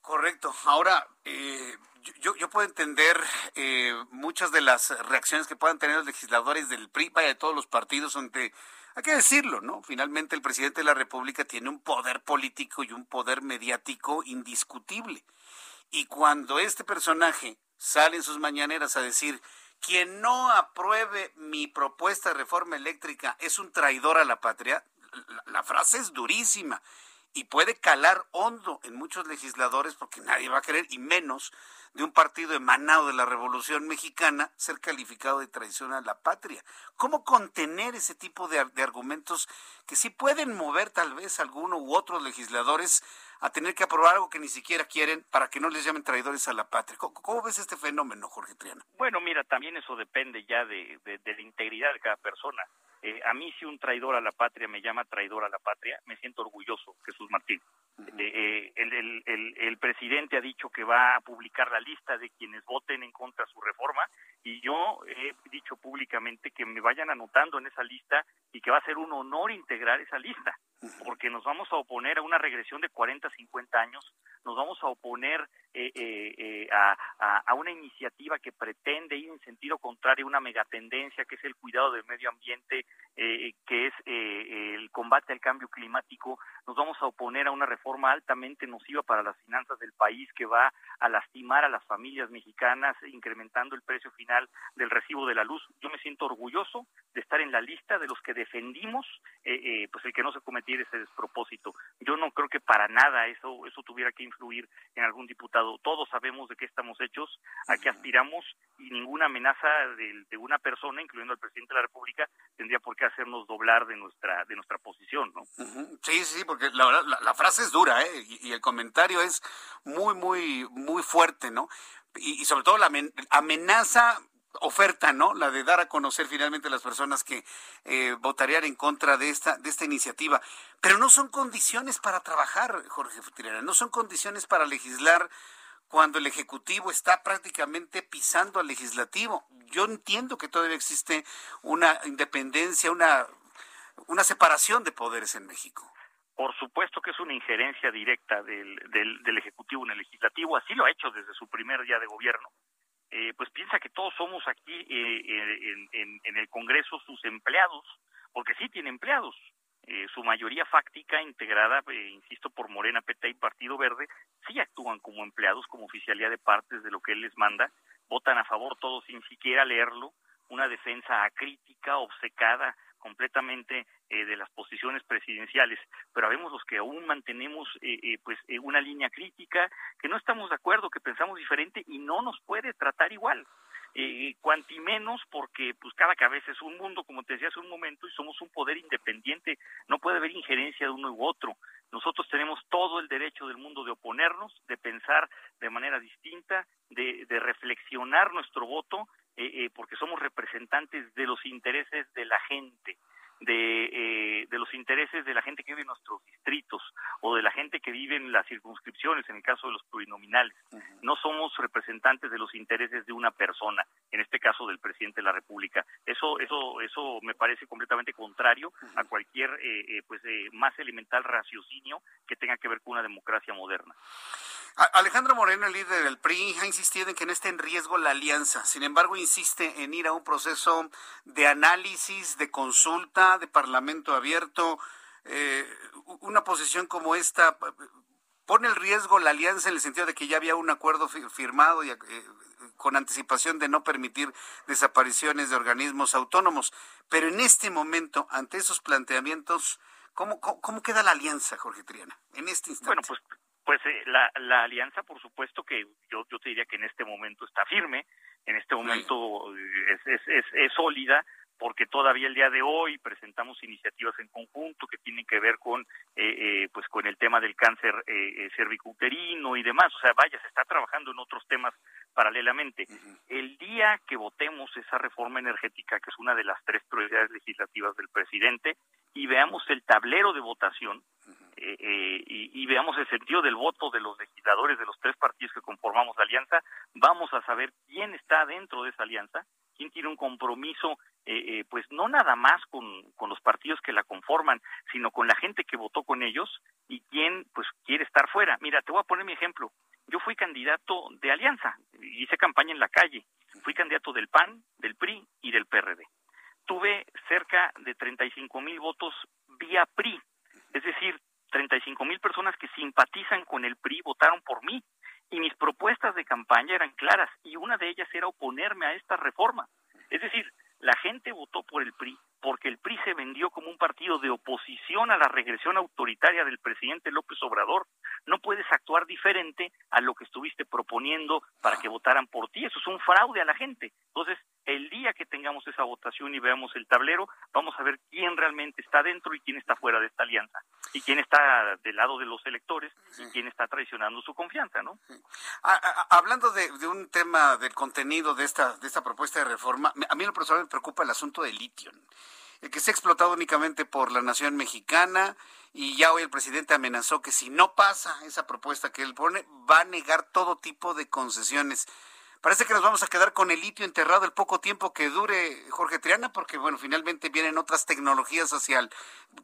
Correcto. Ahora, eh, yo, yo, puedo entender eh, muchas de las reacciones que puedan tener los legisladores del PRI, vaya, de todos los partidos, donde hay que decirlo, ¿no? Finalmente el presidente de la República tiene un poder político y un poder mediático indiscutible. Y cuando este personaje sale en sus mañaneras a decir, quien no apruebe mi propuesta de reforma eléctrica es un traidor a la patria, la, frase es durísima y puede calar hondo en muchos legisladores porque nadie va a querer, y menos de un partido emanado de la Revolución Mexicana, ser calificado de traición a la patria. ¿Cómo contener ese tipo de, de argumentos que sí pueden mover tal vez alguno u otros legisladores a tener que aprobar algo que ni siquiera quieren para que no les llamen traidores a la patria. ¿Cómo, ves este fenómeno, Jorge Triana?
Bueno, mira, también eso depende ya de, la integridad de cada persona. Eh, a mí si un traidor a la patria me llama traidor a la patria, me siento orgulloso, Jesús Martín. Eh, el, el, presidente ha dicho que va a publicar la lista de quienes voten en contra de su reforma y yo he dicho públicamente que me vayan anotando en esa lista y que va a ser un honor integrar esa lista porque nos vamos a oponer a una regresión de 40, 50 años, nos vamos a oponer eh, eh, eh, a, a, una iniciativa que pretende ir en sentido contrario a una megatendencia que es el cuidado del medio ambiente, que es el combate al cambio climático, nos vamos a oponer a una reforma altamente nociva para las finanzas del país que va a lastimar a las familias mexicanas, incrementando el precio final del recibo de la luz. Yo me siento orgulloso de estar en la lista de los que defendimos pues el que no se cometiera ese despropósito. Yo no creo que para nada eso, eso tuviera que influir en algún diputado. Todos sabemos de qué estamos hechos, a qué aspiramos y ninguna amenaza de, una persona, incluyendo al presidente de la República, tendría por qué hacernos doblar de nuestra de nuestra posición, ¿no?
Sí, sí, porque la, la, frase es dura, ¿eh? Y, el comentario es muy, muy, muy fuerte, ¿no? Y, y sobre todo la amenaza oferta, ¿no? La de dar a conocer finalmente a las personas que eh, votarían en contra de esta, de esta iniciativa. Pero no son condiciones para trabajar, Jorge Futirera, no son condiciones para legislar cuando el Ejecutivo está prácticamente pisando al Legislativo. Yo entiendo que todavía existe una independencia, una, una separación de poderes en México.
Por supuesto que es una injerencia directa del, del, del Ejecutivo en el Legislativo, así lo ha hecho desde su primer día de gobierno eh, pues piensa que todos somos aquí eh, en, el Congreso sus empleados, porque sí tiene empleados. Eh, su mayoría fáctica, integrada, insisto, por Morena, PT y Partido Verde, sí actúan como empleados, como oficialía de partes de lo que él les manda, votan a favor todos sin siquiera leerlo, una defensa acrítica, obcecada, completamente eh, de las posiciones presidenciales, pero vemos los que aún mantenemos eh, eh, pues una línea crítica, que no estamos de acuerdo, que pensamos diferente y no nos puede tratar igual. Eh, cuanti menos porque pues cada cabeza es un mundo, como te decía hace un momento, y somos un poder independiente, no puede haber injerencia de uno u otro. Nosotros tenemos todo el derecho del mundo de oponernos, de pensar de manera distinta, de, reflexionar nuestro voto, eh, eh, porque somos representantes de los intereses de la gente. De, eh, de los intereses de la gente que vive en nuestros distritos o de la gente que vive en las circunscripciones, en el caso de los plurinominales. No somos representantes de los intereses de una persona, en este caso del presidente de la República. Eso, eso, eso me parece completamente contrario a cualquier, eh, eh, pues, más elemental raciocinio que tenga que ver con una democracia moderna.
Alejandro Moreno, el líder del PRI, ha insistido en que no esté en riesgo la alianza. Sin embargo, insiste en ir a un proceso de análisis, de consulta, de parlamento abierto. Eh, una posición como esta pone el riesgo la alianza en el sentido de que ya había un acuerdo firmado y, eh, con anticipación de no permitir desapariciones de organismos autónomos. Pero en este momento, ante esos planteamientos, ¿cómo, cómo, queda la alianza, Jorge Triana, en este instante?
Bueno, pues pues eh, la, la, alianza, por supuesto que yo, yo te diría que en este momento está firme, en este momento es, es, es, es sólida, porque todavía el día de hoy presentamos iniciativas en conjunto que tienen que ver con eh, eh, pues con el tema del cáncer eh, cervicuterino y demás. O sea vaya se está trabajando en otros temas paralelamente. El día que votemos esa reforma energética que es una de las tres prioridades legislativas del presidente y veamos el tablero de votación y, y veamos el sentido del voto de los legisladores de los tres partidos que conformamos la alianza vamos a saber quién está dentro de esa alianza quién tiene un compromiso, eh, eh, pues no nada más con, los partidos que la conforman, sino con la gente que votó con ellos y quién pues quiere estar fuera. Mira, te voy a poner mi ejemplo. Yo fui candidato de Alianza, hice campaña en la calle, fui candidato del PAN, del PRI y del PRD. Tuve cerca de 35 mil votos vía PRI, es decir, 35 mil personas que simpatizan con el PRI votaron por mí y mis propuestas de campaña eran claras y una de ellas era oponerme a esta reforma. Es decir, la gente votó por el PRI porque el PRI se vendió como un partido de oposición a la regresión autoritaria del presidente López Obrador. No puedes actuar diferente a lo que estuviste proponiendo para que votaran por ti. Eso es un fraude a la gente. Entonces, el día que tengamos esa votación y veamos el tablero, vamos a ver quién realmente está dentro y quién está fuera de esta alianza y quién está del lado de los electores y quién está traicionando su confianza, ¿no?
hablando de, un tema del contenido de esta de esta propuesta de reforma, a mí en lo personal me preocupa el asunto del litio, el que se ha explotado únicamente por la nación mexicana y ya hoy el presidente amenazó que si no pasa esa propuesta que él pone, va a negar todo tipo de concesiones. Parece que nos vamos a quedar con el litio enterrado el poco tiempo que dure Jorge Triana, porque bueno, finalmente vienen otras tecnologías hacia el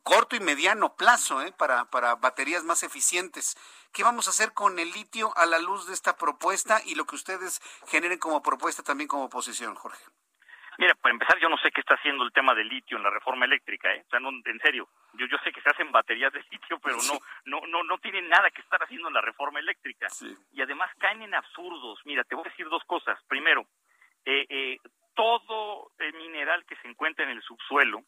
corto y mediano plazo ¿eh? para, para baterías más eficientes. ¿Qué vamos a hacer con el litio a la luz de esta propuesta y lo que ustedes generen como propuesta también como oposición, Jorge?
Mira, para empezar, yo no sé qué está haciendo el tema del litio en la reforma eléctrica, ¿eh? O sea, no, en serio, yo, yo sé que se hacen baterías de litio, pero no, no, no, no tienen nada que estar haciendo en la reforma eléctrica. Y además caen en absurdos. Mira, te voy a decir dos cosas. Primero, eh, eh, todo el mineral que se encuentra en el subsuelo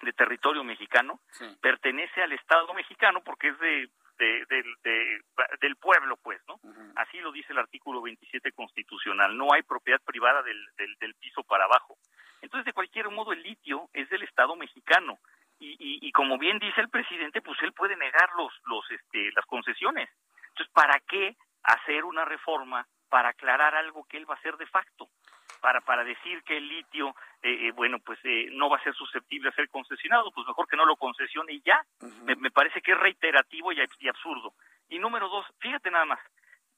de territorio mexicano pertenece al Estado mexicano porque es de de, del pueblo, pues, ¿no? Así lo dice el artículo 27 constitucional. No hay propiedad privada del, del, piso para abajo. Entonces, de cualquier modo, el litio es del Estado mexicano. Y, y, como bien dice el presidente, pues él puede negar los, los, este, las concesiones. Entonces, ¿para qué hacer una reforma para aclarar algo que él va a hacer de facto? Para, para decir que el litio, eh, eh, bueno, pues eh, no va a ser susceptible a ser concesionado, pues mejor que no lo concesione y ya. me, me, parece que es reiterativo y, y absurdo. Y número dos, fíjate nada más,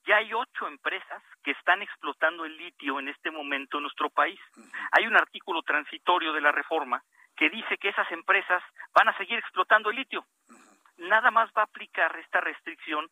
ya hay ocho empresas que están explotando el litio en este momento en nuestro país. Hay un artículo transitorio de la reforma que dice que esas empresas van a seguir explotando el litio. Nada más va a aplicar esta restricción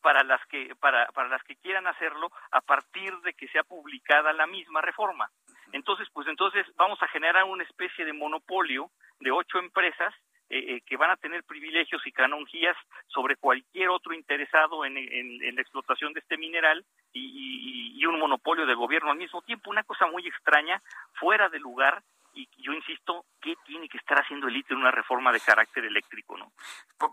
para las que para, para las que quieran hacerlo a partir de que sea publicada la misma reforma. Entonces, pues entonces vamos a generar una especie de monopolio de ocho empresas eh, eh, que van a tener privilegios y canonjías sobre cualquier otro interesado en, en, la explotación de este mineral y, y, un monopolio del gobierno al mismo tiempo. Una cosa muy extraña, fuera de lugar y yo insisto, ¿qué tiene que estar haciendo el ITE en una reforma de carácter eléctrico, no?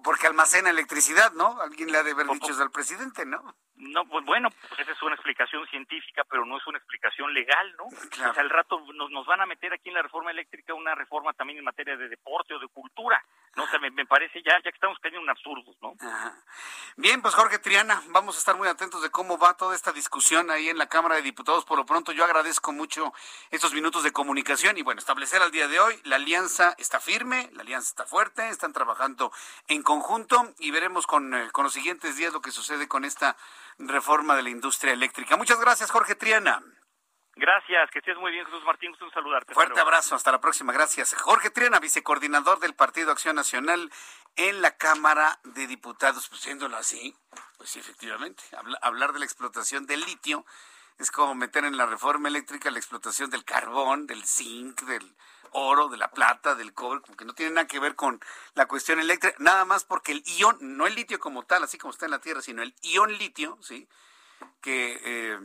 Porque almacena electricidad, ¿no? Alguien le ha de haber dicho al presidente, ¿no?
No, pues bueno, pues esa es una explicación científica, pero no es una explicación legal, ¿no? O sea, al rato nos, nos van a meter aquí en la reforma eléctrica una reforma también en materia de deporte o de cultura. No sé, me, parece ya, ya que estamos cayendo en absurdos, ¿no?
Bien, pues Jorge Triana, vamos a estar muy atentos de cómo va toda esta discusión ahí en la Cámara de Diputados. Por lo pronto, yo agradezco mucho estos minutos de comunicación y bueno, establecer al día de hoy, la alianza está firme, la alianza está fuerte, están trabajando en conjunto y veremos con, eh, con los siguientes días lo que sucede con esta reforma de la industria eléctrica. Muchas gracias, Jorge Triana.
Gracias, que estés muy bien, Jesús Martín, gusto saludarte.
Fuerte abrazo, hasta la próxima, gracias. Jorge Triana, vicecoordinador del Partido Acción Nacional en la Cámara de Diputados, pues siéndolo así, pues sí, efectivamente, hablar de la explotación del litio es como meter en la reforma eléctrica la explotación del carbón, del zinc, del oro, de la plata, del cobre, como que no tiene nada que ver con la cuestión eléctrica, nada más porque el ion, no el litio como tal, así como está en la Tierra, sino el ion litio, ¿sí? que eh,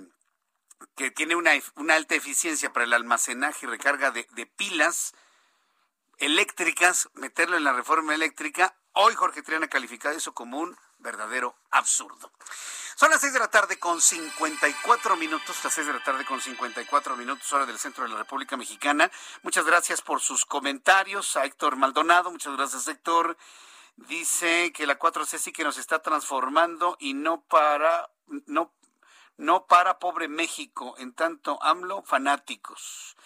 que tiene una, alta eficiencia para el almacenaje y recarga de, pilas eléctricas, meterlo en la reforma eléctrica, hoy Jorge Triana calificado eso como un verdadero absurdo. Son las 6 de la tarde con 54 minutos, las 6 de la tarde con 54 minutos, hora del centro de la República Mexicana. Muchas gracias por sus comentarios a Héctor Maldonado, muchas gracias Héctor. Dice que la 4C sí que nos está transformando y no para, no no para pobre México, en tanto AMLO fanáticos.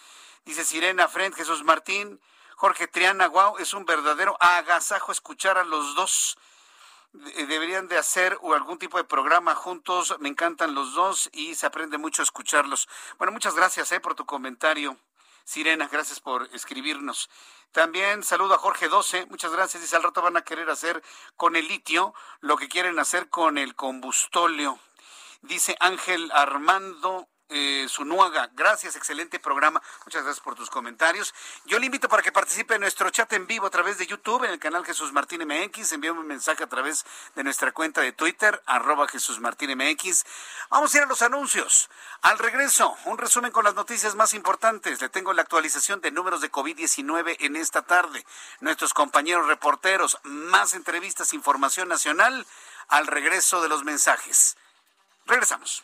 Dice Sirena Frent, Jesús Martín, Jorge Triana, wow, es un verdadero agasajo escuchar a los dos. Deberían de hacer algún tipo de programa juntos, me encantan los dos y se aprende mucho escucharlos. Bueno, muchas gracias eh, por tu comentario. Sirena, gracias por escribirnos. También saludo a Jorge 12, muchas gracias. Dice, al rato van a querer hacer con el litio lo que quieren hacer con el combustóleo. Dice Ángel Armando eh, Zunuaga. Gracias, excelente programa. Muchas gracias por tus comentarios. Yo le invito para que participe en nuestro chat en vivo a través de YouTube, en el canal Jesús Martín MX. Envíame un mensaje a través de nuestra cuenta de Twitter, arroba Jesús Martín MX. Vamos a ir a los anuncios. Al regreso, un resumen con las noticias más importantes. Le tengo la actualización de números de COVID-19 en esta tarde. Nuestros compañeros reporteros, más entrevistas, información nacional. Al regreso de los mensajes. Regresamos.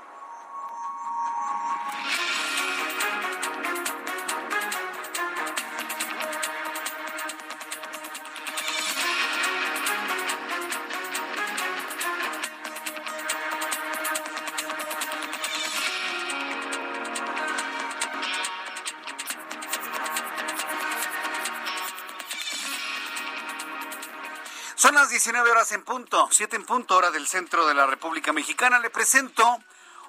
19 horas en punto, 7 en punto hora del centro de la República Mexicana. Le presento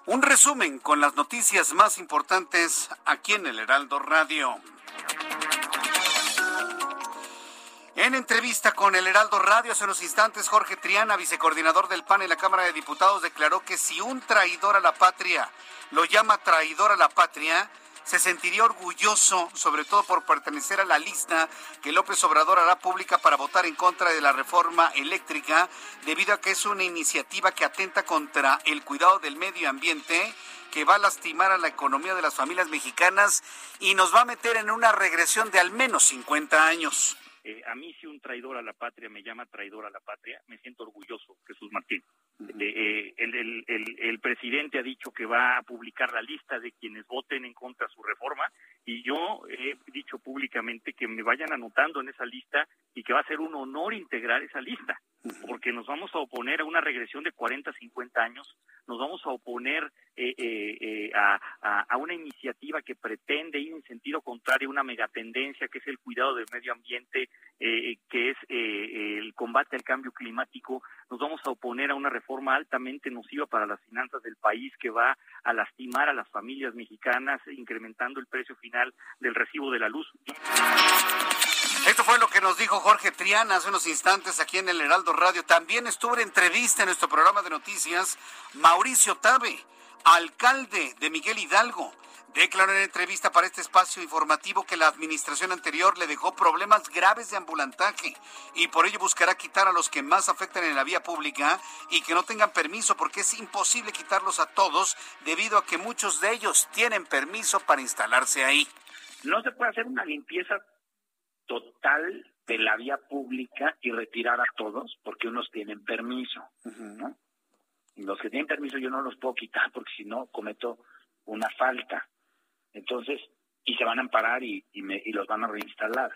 un resumen con las noticias más importantes aquí en el Heraldo Radio. En entrevista con el Heraldo Radio hace unos instantes, Jorge Triana, vicecoordinador del PAN en la Cámara de Diputados, declaró que si un traidor a la patria lo llama traidor a la patria, se sentiría orgulloso, sobre todo por pertenecer a la lista que López Obrador hará pública para votar en contra de la reforma eléctrica, debido a que es una iniciativa que atenta contra el cuidado del medio ambiente que va a lastimar a la economía de las familias mexicanas y nos va a meter en una regresión de al menos 50 años.
Eh, a mí si un traidor a la patria me llama traidor a la patria, me siento orgulloso, Jesús Martín. Eh, el, presidente ha dicho que va a publicar la lista de quienes voten en contra de su reforma y yo he dicho públicamente que me vayan anotando en esa lista y que va a ser un honor integrar esa lista. porque nos vamos a oponer a una regresión de 40, 50 años, nos vamos a oponer eh, eh, eh, a, a, una iniciativa que pretende ir en sentido contrario a una megatendencia que es el cuidado del medio ambiente, que es el combate al cambio climático, nos vamos a oponer a una reforma altamente nociva para las finanzas del país que va a lastimar a las familias mexicanas, incrementando el precio final del recibo de la luz.
Esto fue lo que nos dijo Jorge Triana hace unos instantes aquí en el Heraldo Radio. También estuvo en entrevista en nuestro programa de noticias Mauricio Tabe, alcalde de Miguel Hidalgo. Declaró en entrevista para este espacio informativo que la administración anterior le dejó problemas graves de ambulantaje y por ello buscará quitar a los que más afectan en la vía pública y que no tengan permiso porque es imposible quitarlos a todos debido a que muchos de ellos tienen permiso para instalarse ahí.
No se puede hacer una limpieza total de la vía pública y retirar a todos porque unos tienen permiso, ¿no? Los que tienen permiso yo no los puedo quitar porque si no cometo una falta. Entonces, y se van a amparar y, y, me, y los van a reinstalar.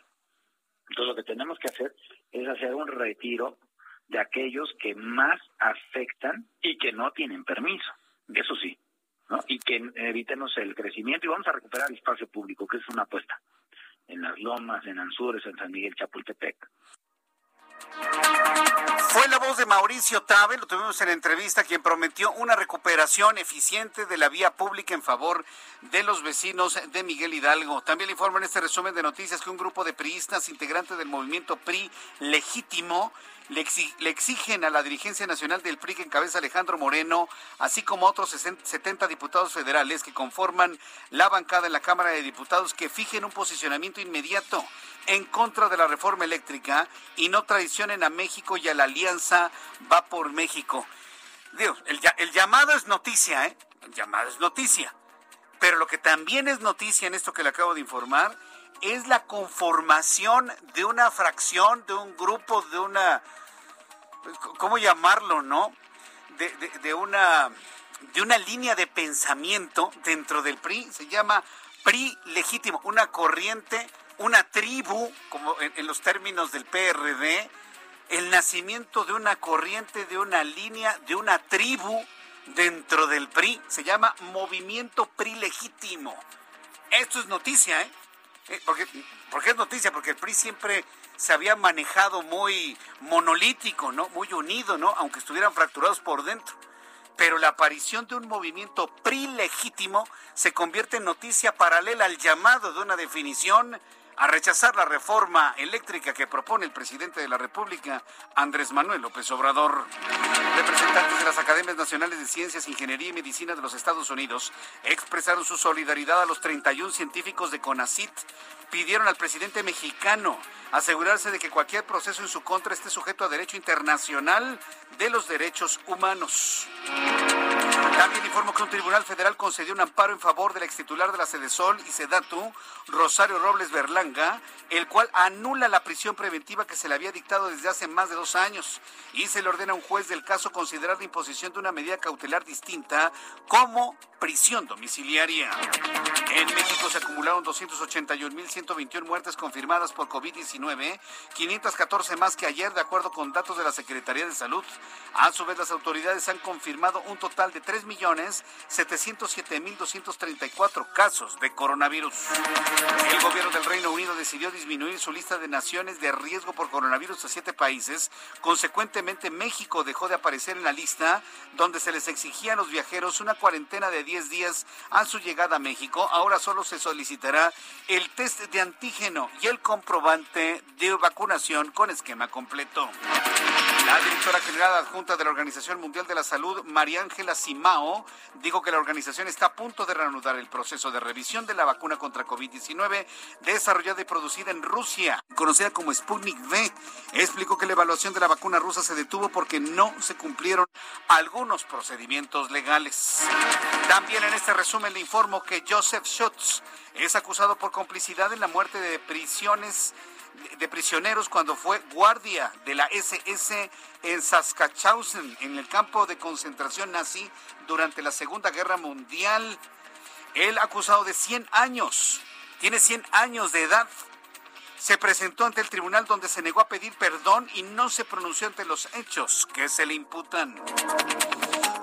Entonces lo que tenemos que hacer es hacer un retiro de aquellos que más afectan y que no tienen permiso, eso sí, ¿no? Y que evitemos el crecimiento y vamos a recuperar espacio público, que es una apuesta en Las Lomas, en Anzures, en San Miguel Chapultepec.
De Mauricio Tabe, lo tuvimos en la entrevista, quien prometió una recuperación eficiente de la vía pública en favor de los vecinos de Miguel Hidalgo. También le informo en este resumen de noticias que un grupo de priistas integrantes del movimiento PRI legítimo le, exigen a la dirigencia nacional del PRI que encabeza Alejandro Moreno, así como otros 70 diputados federales que conforman la bancada en la Cámara de Diputados, que fijen un posicionamiento inmediato en contra de la reforma eléctrica y no traicionen a México y a la alianza Va por México. Dios, el, llamado es noticia, ¿eh? El llamado es noticia. Pero lo que también es noticia en esto que le acabo de informar es la conformación de una fracción, de un grupo, de una, ¿cómo llamarlo, no? De, una, de una línea de pensamiento dentro del PRI, se llama PRI legítimo, una corriente, una tribu, como en los términos del PRD, el nacimiento de una corriente, de una línea, de una tribu dentro del PRI, se llama Movimiento PRI Legítimo. Esto es noticia, ¿eh? Eh, porque, porque es noticia, porque el PRI siempre se había manejado muy monolítico, ¿no? Muy unido, ¿no? Aunque estuvieran fracturados por dentro. Pero la aparición de un movimiento PRI legítimo se convierte en noticia paralela al llamado de una definición a rechazar la reforma eléctrica que propone el presidente de la República, Andrés Manuel López Obrador. Representantes de las Academias Nacionales de Ciencias, Ingeniería y Medicina de los Estados Unidos expresaron su solidaridad a los 31 científicos de CONACIT. Pidieron al presidente mexicano asegurarse de que cualquier proceso en su contra esté sujeto a derecho internacional de los derechos humanos. También informó que un tribunal federal concedió un amparo en favor del ex titular de la Sol y Sedatu, Rosario Robles Berlanga, el cual anula la prisión preventiva que se le había dictado desde hace más de dos años y se le ordena a un juez del caso considerar la imposición de una medida cautelar distinta como prisión domiciliaria. En México se acumularon 281.121 muertes confirmadas por COVID-19, 514 más que ayer, de acuerdo con datos de la Secretaría de Salud. A su vez, las autoridades han confirmado un total de 3.707.234 casos de coronavirus. El gobierno del Reino Unido decidió disminuir su lista de naciones de riesgo por coronavirus a siete países. Consecuentemente, México dejó de aparecer en la lista donde se les exigía a los viajeros una cuarentena de 10 días a su llegada a México. Ahora solo se solicitará el test de antígeno y el comprobante de vacunación con esquema completo. La directora general adjunta de la Organización Mundial de la Salud, María Ángela Simao, dijo que la organización está a punto de reanudar el proceso de revisión de la vacuna contra COVID-19 desarrollada y producida en Rusia, conocida como Sputnik V. Explicó que la evaluación de la vacuna rusa se detuvo porque no se cumplieron algunos procedimientos legales. También en este resumen le informo que Joseph Schutz es acusado por complicidad en la muerte de prisiones de prisioneros cuando fue guardia de la SS en Saskatchewan, en el campo de concentración nazi durante la Segunda Guerra Mundial. Él acusado de 100 años, tiene 100 años de edad. Se presentó ante el tribunal donde se negó a pedir perdón y no se pronunció ante los hechos que se le imputan.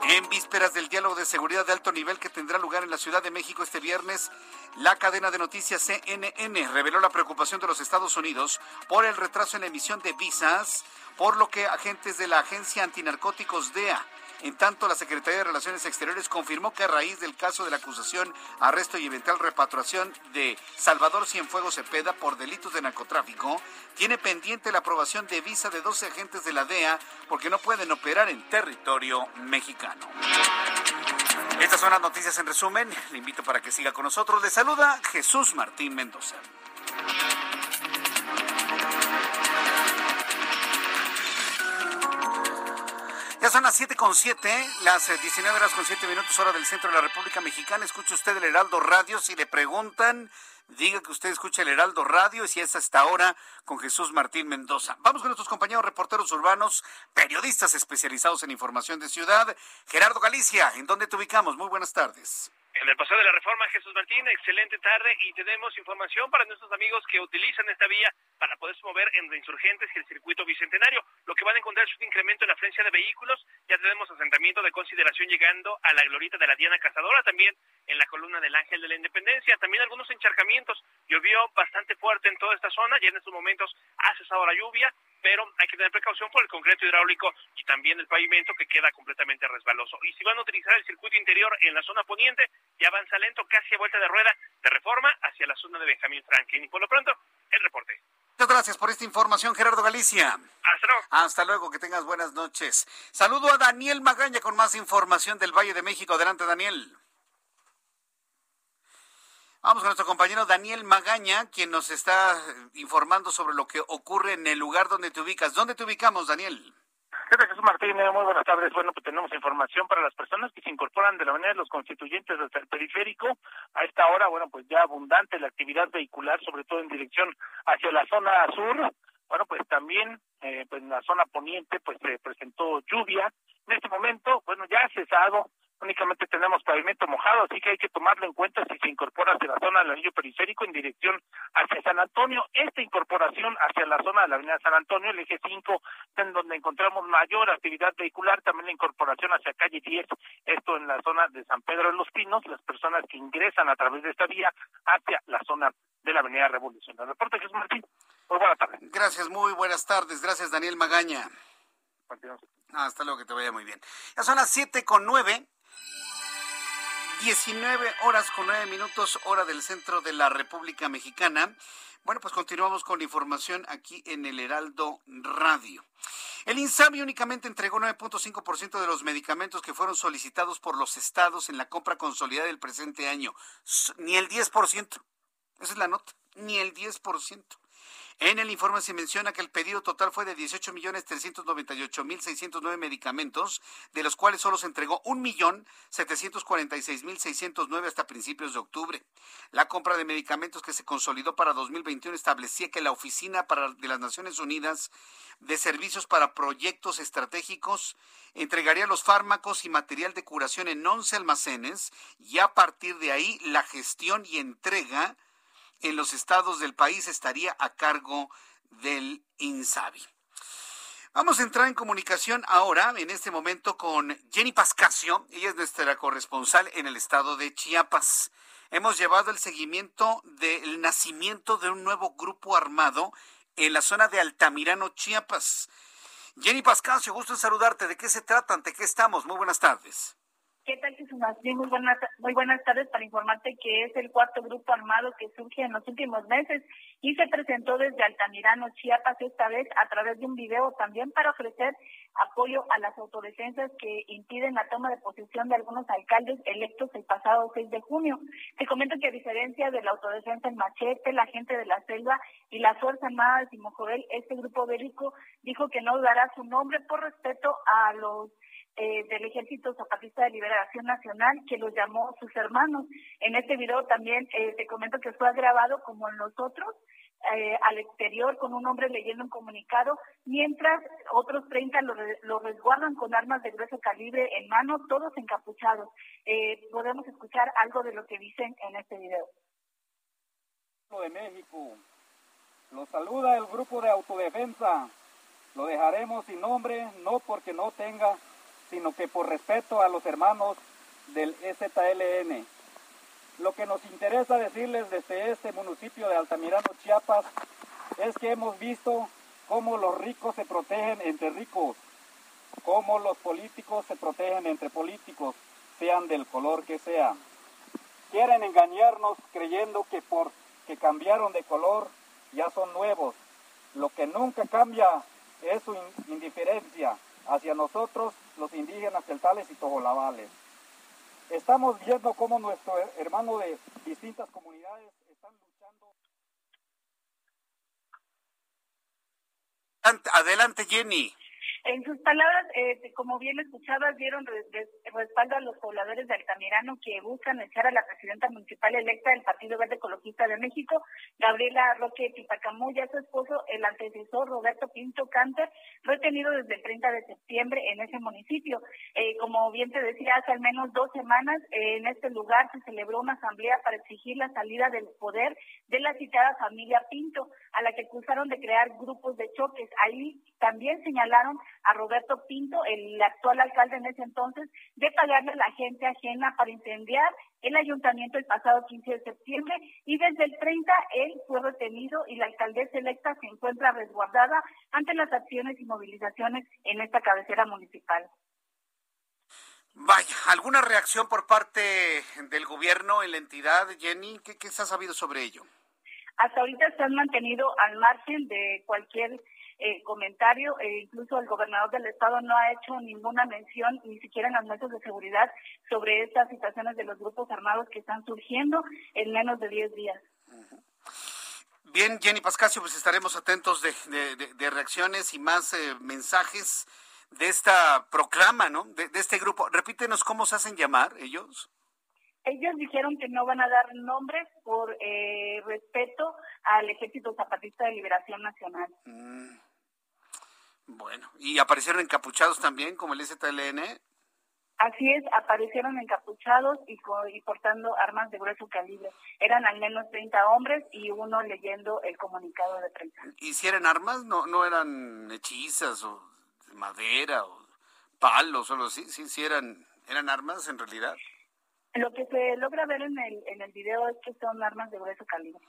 En vísperas del diálogo de seguridad de alto nivel que tendrá lugar en la Ciudad de México este viernes, la cadena de noticias CNN reveló la preocupación de los Estados Unidos por el retraso en la emisión de visas, por lo que agentes de la agencia antinarcóticos DEA en tanto, la Secretaría de Relaciones Exteriores confirmó que a raíz del caso de la acusación, arresto y eventual repatriación de Salvador Cienfuegos Cepeda por delitos de narcotráfico, tiene pendiente la aprobación de visa de 12 agentes de la DEA porque no pueden operar en territorio mexicano. Estas son las noticias en resumen. Le invito para que siga con nosotros. Le saluda Jesús Martín Mendoza. Son las 7 con 7, las 19 eh, horas con 7 minutos, hora del centro de la República Mexicana. Escuche usted el Heraldo Radio. Si le preguntan, diga que usted escucha el Heraldo Radio y si es hasta ahora con Jesús Martín Mendoza. Vamos con nuestros compañeros reporteros urbanos, periodistas especializados en información de ciudad. Gerardo Galicia, ¿en dónde te ubicamos? Muy buenas tardes.
En el paseo de la Reforma, Jesús Martín, excelente tarde y tenemos información para nuestros amigos que utilizan esta vía para poderse mover en Insurgentes y el circuito bicentenario. Lo que van a encontrar es un incremento en la frecuencia de vehículos. Ya tenemos asentamiento de consideración llegando a la glorita de la Diana Cazadora, también en la columna del Ángel de la Independencia. También algunos encharcamientos. Llovió bastante fuerte en toda esta zona y en estos momentos ha cesado la lluvia pero hay que tener precaución por el concreto hidráulico y también el pavimento que queda completamente resbaloso. Y si van a utilizar el circuito interior en la zona poniente, ya avanza lento casi a vuelta de rueda de reforma hacia la zona de Benjamín Franklin. Y por lo pronto, el reporte.
Muchas gracias por esta información, Gerardo Galicia.
Hasta luego.
Hasta luego, que tengas buenas noches. Saludo a Daniel Magaña con más información del Valle de México. Adelante, Daniel. Vamos con nuestro compañero Daniel Magaña, quien nos está informando sobre lo que ocurre en el lugar donde te ubicas. ¿Dónde te ubicamos, Daniel?
Gracias, Jesús Martínez. Muy buenas tardes. Bueno, pues tenemos información para las personas que se incorporan de la manera de los constituyentes hasta el periférico. A esta hora, bueno, pues ya abundante la actividad vehicular, sobre todo en dirección hacia la zona sur. Bueno, pues también eh, pues en la zona poniente, pues se presentó lluvia. En este momento, bueno, ya ha cesado únicamente tenemos pavimento mojado, así que hay que tomarlo en cuenta si se incorpora hacia la zona del anillo periférico en dirección hacia San Antonio. Esta incorporación hacia la zona de la avenida San Antonio, el eje 5, en donde encontramos mayor actividad vehicular, también la incorporación hacia calle 10, esto en la zona de San Pedro de los Pinos, las personas que ingresan a través de esta vía hacia la zona de la avenida Revolución. El reporte Jesús Martín, muy buenas tardes.
Gracias, muy buenas tardes. Gracias, Daniel Magaña. hasta luego, que te vaya muy bien. Ya son las siete con nueve. 19 horas con 9 minutos, hora del centro de la República Mexicana. Bueno, pues continuamos con la información aquí en el Heraldo Radio. El INSABI únicamente entregó 9.5% de los medicamentos que fueron solicitados por los estados en la compra consolidada del presente año. Ni el 10%. Esa es la nota. Ni el 10%. En el informe se menciona que el pedido total fue de 18.398.609 medicamentos, de los cuales solo se entregó 1.746.609 hasta principios de octubre. La compra de medicamentos que se consolidó para 2021 establecía que la Oficina de las Naciones Unidas de Servicios para Proyectos Estratégicos entregaría los fármacos y material de curación en 11 almacenes y a partir de ahí la gestión y entrega en los estados del país estaría a cargo del INSABI. Vamos a entrar en comunicación ahora, en este momento, con Jenny Pascasio. Ella es nuestra corresponsal en el estado de Chiapas. Hemos llevado el seguimiento del nacimiento de un nuevo grupo armado en la zona de Altamirano, Chiapas. Jenny Pascasio, gusto en saludarte. ¿De qué se trata? ¿Ante qué estamos? Muy buenas tardes.
¿Qué tal, Jesús? Muy buenas, muy buenas tardes para informarte que es el cuarto grupo armado que surge en los últimos meses y se presentó desde Altamirano, Chiapas, esta vez a través de un video también para ofrecer apoyo a las autodefensas que impiden la toma de posesión de algunos alcaldes electos el pasado 6 de junio. Te comento que a diferencia de la autodefensa en Machete, la gente de la selva y la Fuerza Armada de Simojovel, este grupo bélico dijo que no dará su nombre por respeto a los eh, del Ejército Zapatista de Liberación Nacional, que los llamó sus hermanos. En este video también eh, te comento que fue grabado como en los otros, eh, al exterior con un hombre leyendo un comunicado, mientras otros 30 lo, resguardan con armas de grueso calibre en mano, todos encapuchados. podemos escuchar algo de lo que dicen en este video.
de México, Lo saluda el grupo de autodefensa. Lo dejaremos sin nombre, no porque no tenga, sino que por respeto a los hermanos del EZLN. Lo que nos interesa decirles desde este municipio de Altamirano, Chiapas, es que hemos visto cómo los ricos se protegen entre ricos, cómo los políticos se protegen entre políticos, sean del color que sea. Quieren engañarnos creyendo que por que cambiaron de color ya son nuevos. Lo que nunca cambia es su indiferencia hacia nosotros, los indígenas celtales y togolavales. Estamos viendo cómo nuestro hermano de distintas comunidades están luchando.
Adelante, Jenny.
En sus palabras, eh, como bien escuchabas, dieron respaldo a los pobladores de Altamirano que buscan echar a la presidenta municipal electa del Partido Verde Ecologista de México, Gabriela Roque Tipacamuya, su esposo, el antecesor Roberto Pinto Canter, retenido desde el 30 de septiembre en ese municipio. Eh, como bien te decía, hace al menos dos semanas eh, en este lugar se celebró una asamblea para exigir la salida del poder de la citada familia Pinto, a la que acusaron de crear grupos de choques. Ahí también señalaron a Roberto Pinto, el actual alcalde en ese entonces, de pagarle a la gente ajena para incendiar el ayuntamiento el pasado 15 de septiembre y desde el 30 él fue retenido y la alcaldesa electa se encuentra resguardada ante las acciones y movilizaciones en esta cabecera municipal.
Vaya, ¿alguna reacción por parte del gobierno en la entidad, Jenny? ¿Qué, qué se ha sabido sobre ello?
Hasta ahorita se han mantenido al margen de cualquier eh, comentario, e incluso el gobernador del estado no ha hecho ninguna mención, ni siquiera en las mesas de seguridad, sobre estas situaciones de los grupos armados que están surgiendo en menos de 10 días.
Bien, Jenny Pascasio, pues estaremos atentos de, reacciones y más eh, mensajes de esta proclama, ¿no? De, este grupo. Repítenos cómo se hacen llamar ellos.
Ellos dijeron que no van a dar nombres por eh, respeto al Ejército Zapatista de Liberación Nacional. Mm.
Bueno, ¿y aparecieron encapuchados también como el ZLN?
Así es, aparecieron encapuchados y, y, portando armas de grueso calibre. Eran al menos 30 hombres y uno leyendo el comunicado de prensa.
¿Y si eran armas? ¿No, no eran hechizas o de madera o palos o así? ¿Sí, sí eran, eran armas en realidad?
Lo que se logra ver en el, en el video es que son armas de grueso calibre,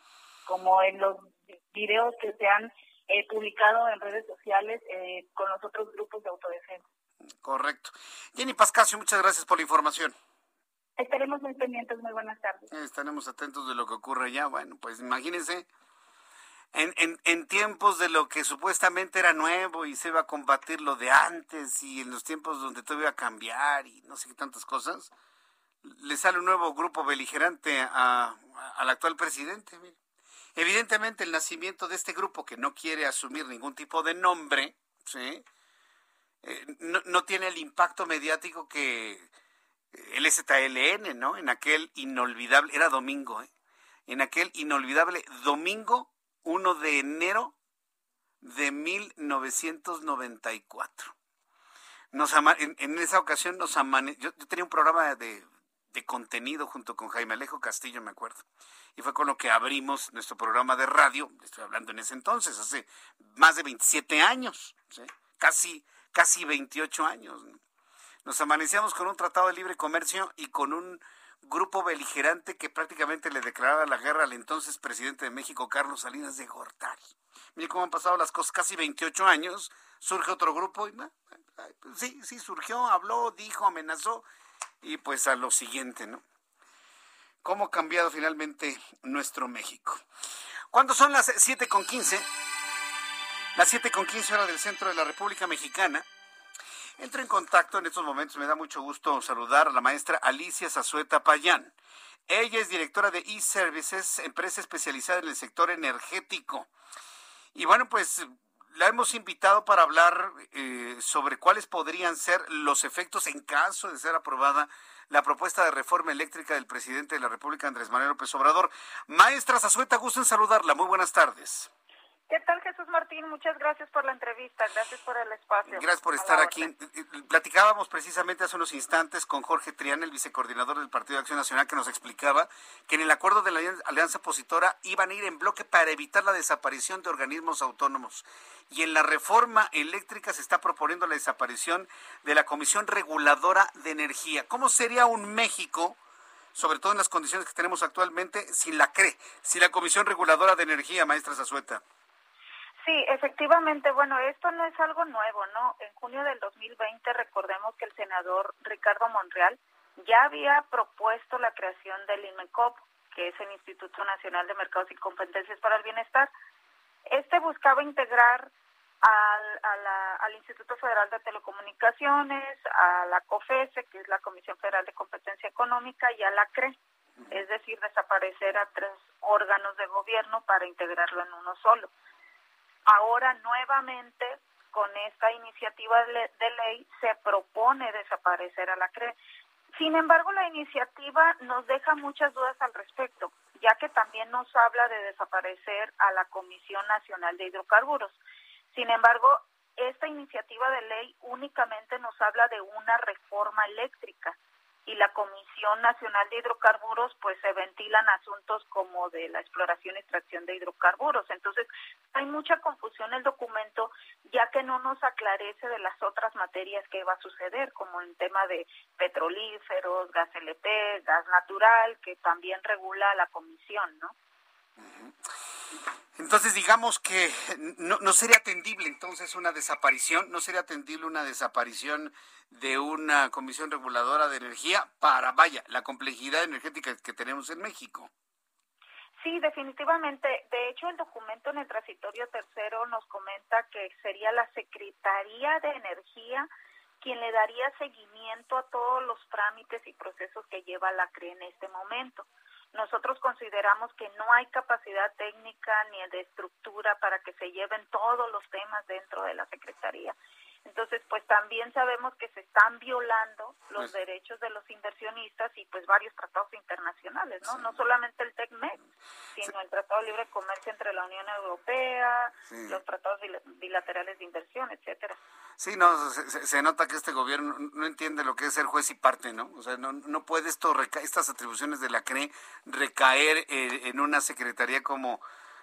como en los videos que se han eh, publicado en redes sociales eh, con los otros grupos de autodefensa.
Correcto. Jenny Pascasio, muchas gracias por la información.
Estaremos muy pendientes, muy buenas tardes.
estaremos atentos de lo que ocurre ya. Bueno, pues imagínense, en, en, en tiempos de lo que supuestamente era nuevo y se iba a combatir lo de antes y en los tiempos donde todo iba a cambiar y no sé qué tantas cosas, le sale un nuevo grupo beligerante a, al actual presidente. Evidentemente el nacimiento de este grupo que no quiere asumir ningún tipo de nombre, ¿sí? Eh, no, tiene el impacto mediático que el STLN, ¿no? En aquel inolvidable, era domingo, ¿eh? En aquel inolvidable domingo 1 de enero de 1994. Nos en, en, esa ocasión nos amane yo tenía un programa de de contenido junto con Jaime Alejo Castillo, me acuerdo. Y fue con lo que abrimos nuestro programa de radio, estoy hablando en ese entonces, hace más de 27 años, casi, casi 28 años. Nos amanecíamos con un tratado de libre comercio y con un grupo beligerante que prácticamente le declaraba la guerra al entonces presidente de México, Carlos Salinas de Gortari. Mire cómo han pasado las cosas, casi 28 años, surge otro grupo y sí, sí, surgió, habló, dijo, amenazó y pues a lo siguiente, ¿no? ¿Cómo ha cambiado finalmente nuestro México? ¿Cuándo son las 7 con 15? Las 7 con 15 horas del centro de la República Mexicana. Entro en contacto en estos momentos, me da mucho gusto saludar a la maestra Alicia Zazueta Payán. Ella es directora de eServices, empresa especializada en el sector energético. Y bueno, pues la hemos invitado para hablar eh, sobre cuáles podrían ser los efectos en caso de ser aprobada la propuesta de reforma eléctrica del presidente de la República, Andrés Manuel López Obrador. Maestra Zazueta, gusto en saludarla. Muy buenas tardes.
¿Qué tal, Jesús Martín? Muchas gracias por la entrevista, gracias por el espacio.
Gracias por estar aquí. Platicábamos precisamente hace unos instantes con Jorge Trián, el vicecoordinador del Partido de Acción Nacional, que nos explicaba que en el acuerdo de la alianza opositora iban a ir en bloque para evitar la desaparición de organismos autónomos. Y en la reforma eléctrica se está proponiendo la desaparición de la Comisión Reguladora de Energía. ¿Cómo sería un México? sobre todo en las condiciones que tenemos actualmente, sin la CRE, sin la Comisión Reguladora de Energía, maestra Zazueta.
Sí, efectivamente, bueno, esto no es algo nuevo, ¿no? En junio del 2020 recordemos que el senador Ricardo Monreal ya había propuesto la creación del INMECOP, que es el Instituto Nacional de Mercados y Competencias para el Bienestar. Este buscaba integrar al, al Instituto Federal de Telecomunicaciones, a la COFESE, que es la Comisión Federal de Competencia Económica, y a la CRE, es decir, desaparecer a tres órganos de gobierno para integrarlo en uno solo. Ahora nuevamente con esta iniciativa de ley se propone desaparecer a la CRE. Sin embargo, la iniciativa nos deja muchas dudas al respecto, ya que también nos habla de desaparecer a la Comisión Nacional de Hidrocarburos. Sin embargo, esta iniciativa de ley únicamente nos habla de una reforma eléctrica y la Comisión Nacional de Hidrocarburos pues se ventilan asuntos como de la exploración y extracción de hidrocarburos. Entonces, hay mucha confusión en el documento ya que no nos aclarece de las otras materias que va a suceder, como el tema de petrolíferos, gas LP, gas natural, que también regula la comisión, ¿no?
Entonces digamos que no, no, sería atendible entonces una desaparición, no sería atendible una desaparición de una comisión reguladora de energía para, vaya, la complejidad energética que tenemos en México.
Sí, definitivamente. De hecho, el documento en el transitorio tercero nos comenta que sería la Secretaría de Energía quien le daría seguimiento a todos los trámites y procesos que lleva la CRE en este momento. Nosotros consideramos que no hay capacidad técnica ni de estructura para que se lleven todos los temas dentro de la Secretaría. Entonces, pues también sabemos que se están violando los pues derechos de los inversionistas y pues varios tratados internacionales, ¿no? No solamente el TECMEC, sino el Tratado de Libre Comercio entre la Unión Europea, los tratados bilaterales de inversión, etcétera.
Sí, no, se, nota que este gobierno no entiende lo que es ser juez y parte, ¿no? O sea, no, no puede esto estas atribuciones de la CRE recaer eh, en una secretaría como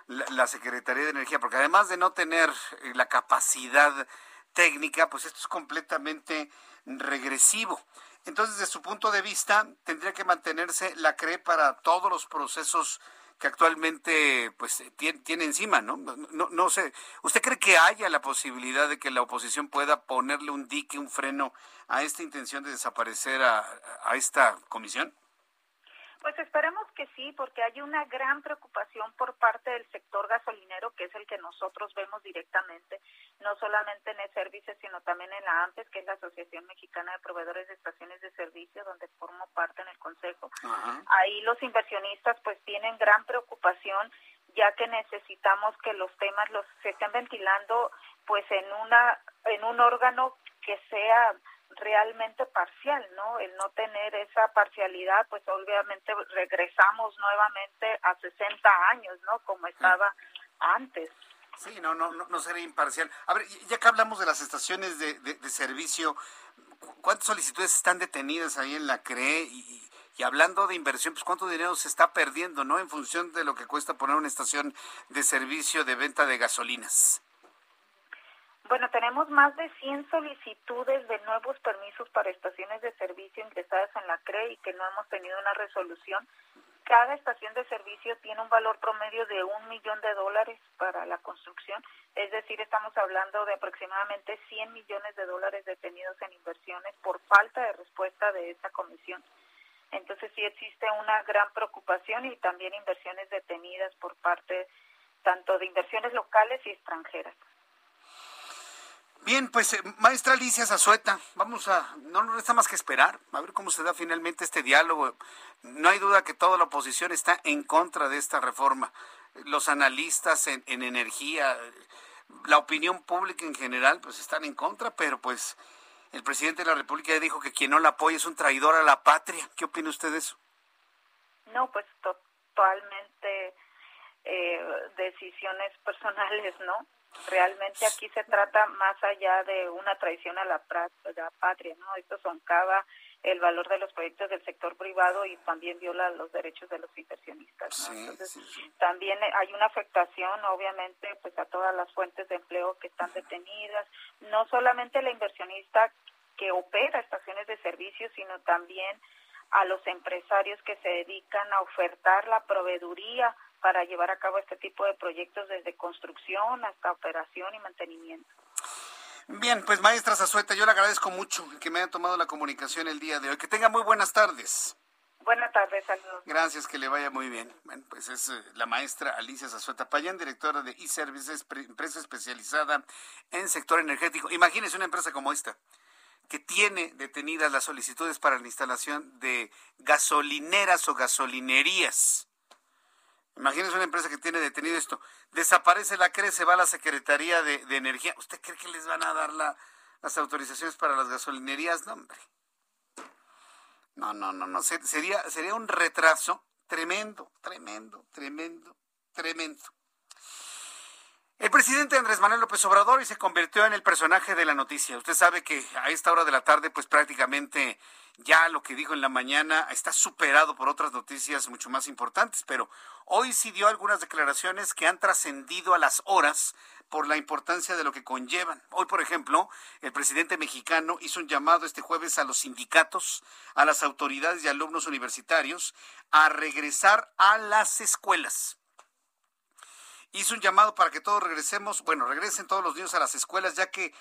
la, la Secretaría de Energía, porque además de no tener eh, la capacidad técnica, pues esto es completamente regresivo. Entonces, desde su punto de vista, tendría que mantenerse la CRE para todos los procesos que actualmente pues tiene, encima, ¿no? ¿no? No sé, ¿usted cree que haya la posibilidad de que la oposición pueda ponerle un dique, un freno a esta intención de desaparecer a, a esta comisión?
Pues esperemos que sí, porque hay una gran preocupación por parte del sector gasolinero, que es el que nosotros vemos directamente, no solamente en el servicio, sino también en la AMPES, que es la Asociación Mexicana de Proveedores de Estaciones de Servicio, donde formo parte en el Consejo. Ahí los inversionistas pues tienen gran preocupación ya que necesitamos que los temas los se estén ventilando pues en una en un órgano que sea realmente parcial, ¿no? El no tener esa parcialidad, pues obviamente regresamos nuevamente a 60 años, ¿no? Como estaba antes.
Sí, no, no, no, sería imparcial. A ver, ya que hablamos de las estaciones de, de, servicio, ¿cuántas solicitudes están detenidas ahí en la CRE? Y, y, hablando de inversión, pues cuánto dinero se está perdiendo, ¿no? En función de lo que cuesta poner una estación de servicio de venta de gasolinas.
Bueno, tenemos más de 100 solicitudes de nuevos permisos para estaciones de servicio ingresadas en la CRE y que no hemos tenido una resolución. Cada estación de servicio tiene un valor promedio de un millón de dólares para la construcción, es decir, estamos hablando de aproximadamente 100 millones de dólares detenidos en inversiones por falta de respuesta de esta comisión. Entonces sí existe una gran preocupación y también inversiones detenidas por parte tanto de inversiones locales y extranjeras.
Bien, pues eh, maestra Alicia Zazueta, vamos a, no nos resta más que esperar, a ver cómo se da finalmente este diálogo. No hay duda que toda la oposición está en contra de esta reforma. Los analistas en, en energía, la opinión pública en general, pues están en contra, pero pues el presidente de la República ya dijo que quien no la apoya es un traidor a la patria. ¿Qué opina usted de eso?
No, pues totalmente
eh, decisiones personales, ¿no? Realmente aquí se trata más allá de una traición a la, la patria, ¿no? Esto soncava el valor de los proyectos del sector privado y también viola los derechos de los inversionistas. Entonces, también hay una afectación, obviamente, pues a todas las fuentes de empleo que están detenidas, no solamente la inversionista que opera estaciones de servicio, sino también a los empresarios que se dedican a ofertar la proveeduría para llevar a cabo este tipo de proyectos desde construcción hasta operación y mantenimiento.
Bien, pues maestra Zazueta, yo le agradezco mucho que me haya tomado la comunicación el día de hoy. Que tenga muy buenas tardes.
Buenas tardes, saludos.
Gracias, que le vaya muy bien. Bueno, pues es eh, la maestra Alicia Zazueta Payán, directora de e-Services, empresa especializada en sector energético. Imagínese una empresa como esta, que tiene detenidas las solicitudes para la instalación de gasolineras o gasolinerías. Imagínese una empresa que tiene detenido esto. Desaparece la CRE, se va a la Secretaría de, Energía. ¿Usted cree que les van a dar las autorizaciones para las gasolinerías? No, hombre. No, no, no, no. Sería, sería un retraso tremendo, tremendo, tremendo, tremendo. El presidente Andrés Manuel López Obrador y se convirtió en el personaje de la noticia. Usted sabe que a esta hora de la tarde, pues prácticamente ya lo que dijo en la mañana está superado por otras noticias mucho más importantes, pero hoy sí dio algunas declaraciones que han trascendido a las horas por la importancia de lo que conllevan. Hoy, por ejemplo, el presidente mexicano hizo un llamado este jueves a los sindicatos, a las autoridades y alumnos universitarios a regresar a las escuelas. Hizo un llamado para que todos regresemos, bueno, regresen todos los niños a las escuelas, ya que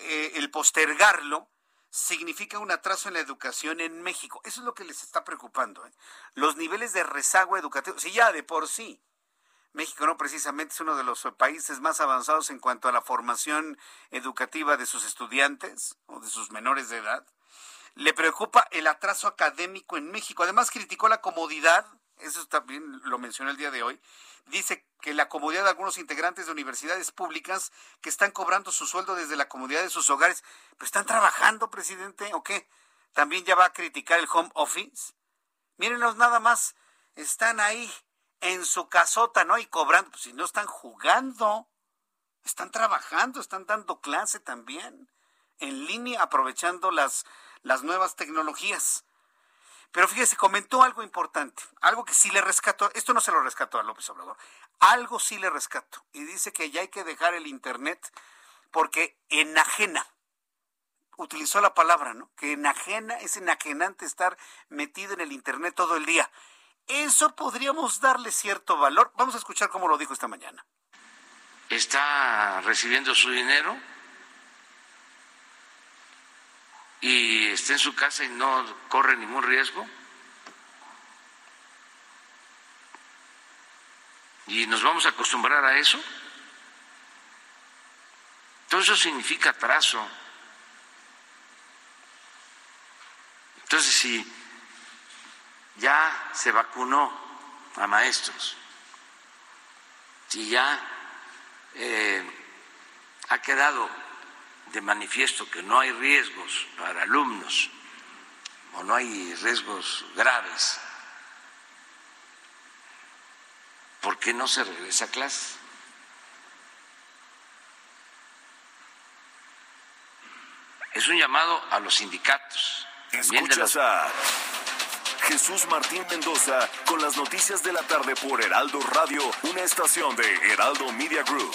eh, el postergarlo significa un atraso en la educación en México. Eso es lo que les está preocupando. ¿eh? Los niveles de rezago educativo, si ya de por sí México no precisamente es uno de los países más avanzados en cuanto a la formación educativa de sus estudiantes o de sus menores de edad. Le preocupa el atraso académico en México. Además criticó la comodidad, eso también lo mencionó el día de hoy, dice que la comodidad de algunos integrantes de universidades públicas que están cobrando su sueldo desde la comodidad de sus hogares, pues están trabajando, presidente, ¿o qué? También ya va a criticar el home office. Mírenlos nada más, están ahí en su casota, ¿no? Y cobrando, pues si no están jugando, están trabajando, están dando clase también, en línea, aprovechando las, las nuevas tecnologías. Pero fíjese, comentó algo importante, algo que sí le rescató, esto no se lo rescató a López Obrador, algo sí le rescató. Y dice que ya hay que dejar el Internet porque enajena. Utilizó la palabra, ¿no? Que enajena, es enajenante estar metido en el Internet todo el día. Eso podríamos darle cierto valor. Vamos a escuchar cómo lo dijo esta mañana.
Está recibiendo su dinero y está en su casa y no corre ningún riesgo. Y nos vamos a acostumbrar a eso. Todo eso significa atraso. Entonces, si ya se vacunó a maestros, si ya eh, ha quedado de manifiesto que no hay riesgos para alumnos o no hay riesgos graves, ¿por qué no se regresa a clase? Es un llamado a los sindicatos.
Escuchas a Jesús Martín Mendoza con las noticias de la tarde por Heraldo Radio, una estación de Heraldo Media Group.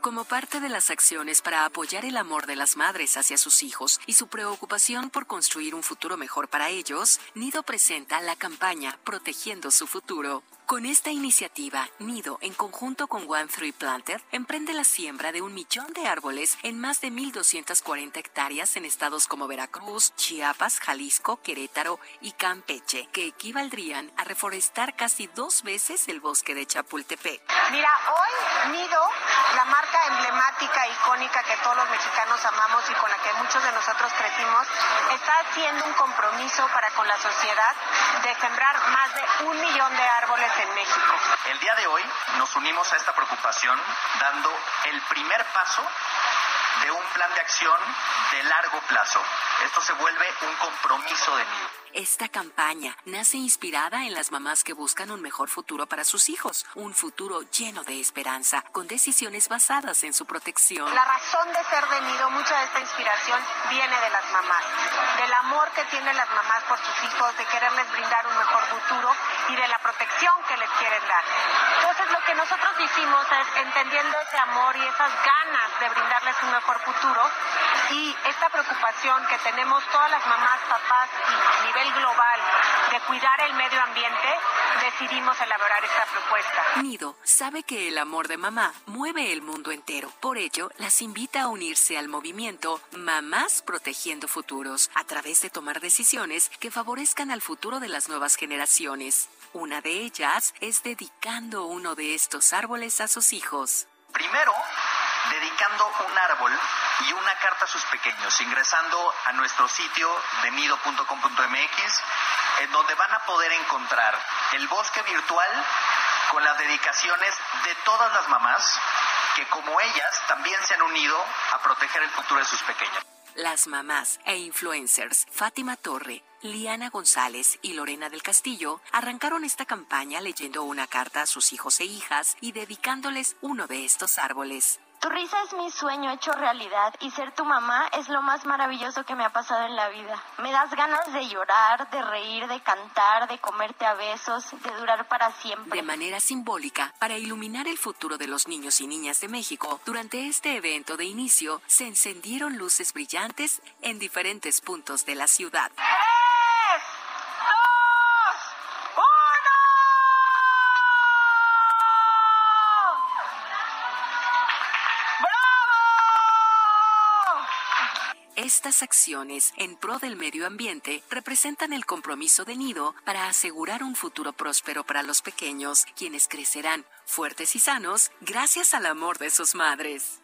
Como parte de las acciones para apoyar el amor de las madres hacia sus hijos y su preocupación por construir un futuro mejor para ellos, Nido presenta la campaña Protegiendo su futuro Con esta iniciativa, Nido, en conjunto con One Three Planter, emprende la siembra de un millón de árboles en más de 1.240 hectáreas en estados como Veracruz, Chiapas, Jalisco, Querétaro y Campeche, que equivaldrían a reforestar casi dos veces el bosque de Chapultepec.
Mira, hoy Nido, la marca emblemática, icónica que todos los mexicanos amamos y con la que muchos de nosotros crecimos, está haciendo un compromiso para con la sociedad de sembrar más de un millón de árboles en México.
El día de hoy nos unimos a esta preocupación dando el primer paso de un plan de acción de largo plazo. Esto se vuelve un compromiso de mí.
Esta campaña nace inspirada en las mamás que buscan un mejor futuro para sus hijos, un futuro lleno de esperanza, con decisiones basadas en su protección.
La razón de ser de Nido, mucha de esta inspiración viene de las mamás, del amor que tienen las mamás por sus hijos, de quererles brindar un mejor futuro y de la protección que les quieren dar. Entonces lo que nosotros hicimos es, entendiendo ese amor y esas ganas de brindarles un mejor futuro y esta preocupación que tenemos todas las mamás, papás y a nivel global de cuidar el medio ambiente, decidimos elaborar esta propuesta.
Nido sabe que el amor de mamá mueve el mundo entero. Por ello, las invita a unirse al movimiento Mamás Protegiendo Futuros a través de tomar decisiones que favorezcan al futuro de las nuevas generaciones. Una de ellas es dedicando uno de estos árboles a sus hijos.
Primero, dedicando un árbol y una carta a sus pequeños, ingresando a nuestro sitio de nido.com.mx, en donde van a poder encontrar el bosque virtual con las dedicaciones de todas las mamás que como ellas también se han unido a proteger el futuro de sus pequeños.
Las mamás e influencers Fátima Torre, Liana González y Lorena del Castillo arrancaron esta campaña leyendo una carta a sus hijos e hijas y dedicándoles uno de estos árboles.
Tu risa es mi sueño hecho realidad y ser tu mamá es lo más maravilloso que me ha pasado en la vida. Me das ganas de llorar, de reír, de cantar, de comerte a besos, de durar para siempre.
De manera simbólica, para iluminar el futuro de los niños y niñas de México, durante este evento de inicio se encendieron luces brillantes en diferentes puntos de la ciudad. Estas acciones en pro del medio ambiente representan el compromiso de Nido para asegurar un futuro próspero para los pequeños, quienes crecerán fuertes y sanos gracias al amor de sus madres.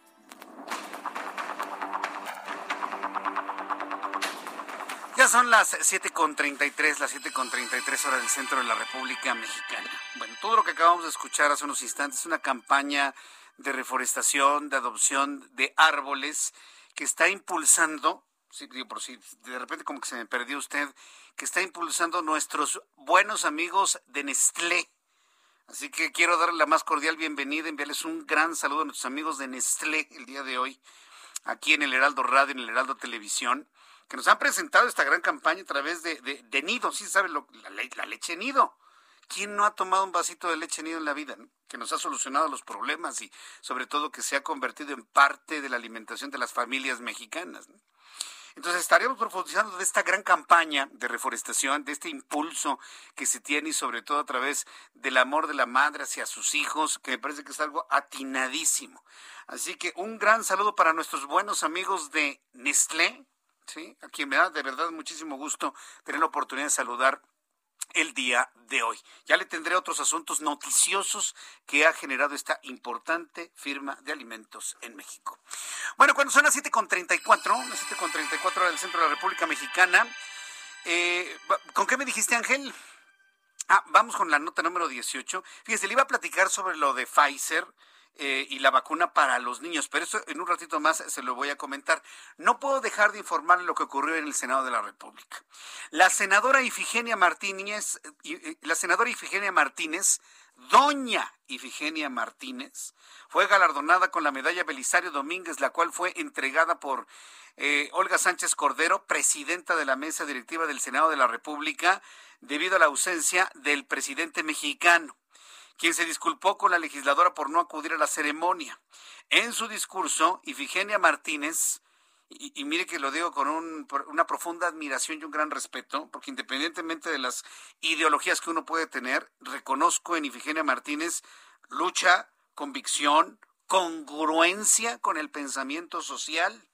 Ya son las 7.33, las 7.33 horas del centro de la República Mexicana. Bueno, todo lo que acabamos de escuchar hace unos instantes es una campaña de reforestación, de adopción de árboles que está impulsando, digo, por si de repente como que se me perdió usted, que está impulsando nuestros buenos amigos de Nestlé. Así que quiero darle la más cordial bienvenida, enviarles un gran saludo a nuestros amigos de Nestlé el día de hoy, aquí en el Heraldo Radio, en el Heraldo Televisión, que nos han presentado esta gran campaña a través de, de, Nido, sí sabe lo, la, la leche Nido. ¿Quién no ha tomado un vasito de leche nido en la vida? Que nos ha solucionado los problemas y sobre todo que se ha convertido en parte de la alimentación de las familias mexicanas. Entonces estaríamos profundizando de esta gran campaña de reforestación, de este impulso que se tiene y sobre todo a través del amor de la madre hacia sus hijos, que me parece que es algo atinadísimo. Así que un gran saludo para nuestros buenos amigos de Nestlé, ¿sí? a quien me da de verdad muchísimo gusto tener la oportunidad de saludar el día de hoy. Ya le tendré otros asuntos noticiosos que ha generado esta importante firma de alimentos en México. Bueno, cuando son las 7.34, las 7.34 del centro de la República Mexicana, eh, ¿con qué me dijiste, Ángel? Ah, vamos con la nota número 18. Fíjese, le iba a platicar sobre lo de Pfizer eh, y la vacuna para los niños, pero eso en un ratito más se lo voy a comentar. No puedo dejar de informar lo que ocurrió en el Senado de la República. La senadora Ifigenia Martínez, la senadora Ifigenia Martínez, doña Ifigenia Martínez, fue galardonada con la medalla Belisario Domínguez, la cual fue entregada por eh, Olga Sánchez Cordero, presidenta de la mesa directiva del Senado de la República, debido a la ausencia del presidente mexicano quien se disculpó con la legisladora por no acudir a la ceremonia. En su discurso, Ifigenia Martínez y, mire que lo digo con una profunda admiración y un gran respeto, porque independientemente de las ideologías que uno puede tener, reconozco en Ifigenia Martínez lucha, convicción, congruencia con el pensamiento social.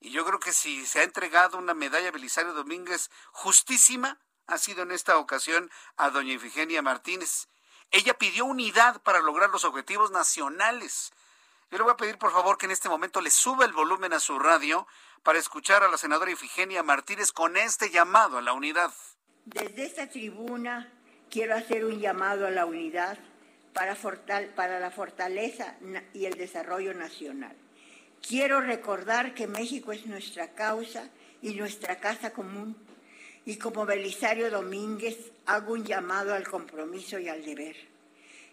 Y yo creo que si se ha entregado una medalla a Belisario Domínguez justísima, ha sido en esta ocasión a doña Ifigenia Martínez. Ella pidió unidad para lograr los objetivos nacionales yo le voy a pedir, por favor, que en este momento le suba el volumen a su radio para escuchar a la senadora Ifigenia Martínez con este llamado a la unidad.
Desde esta tribuna quiero hacer un llamado a la unidad para, para la fortaleza y el desarrollo nacional. Quiero recordar que México es nuestra causa y nuestra casa común. Y como Belisario Domínguez hago un llamado al compromiso y al deber.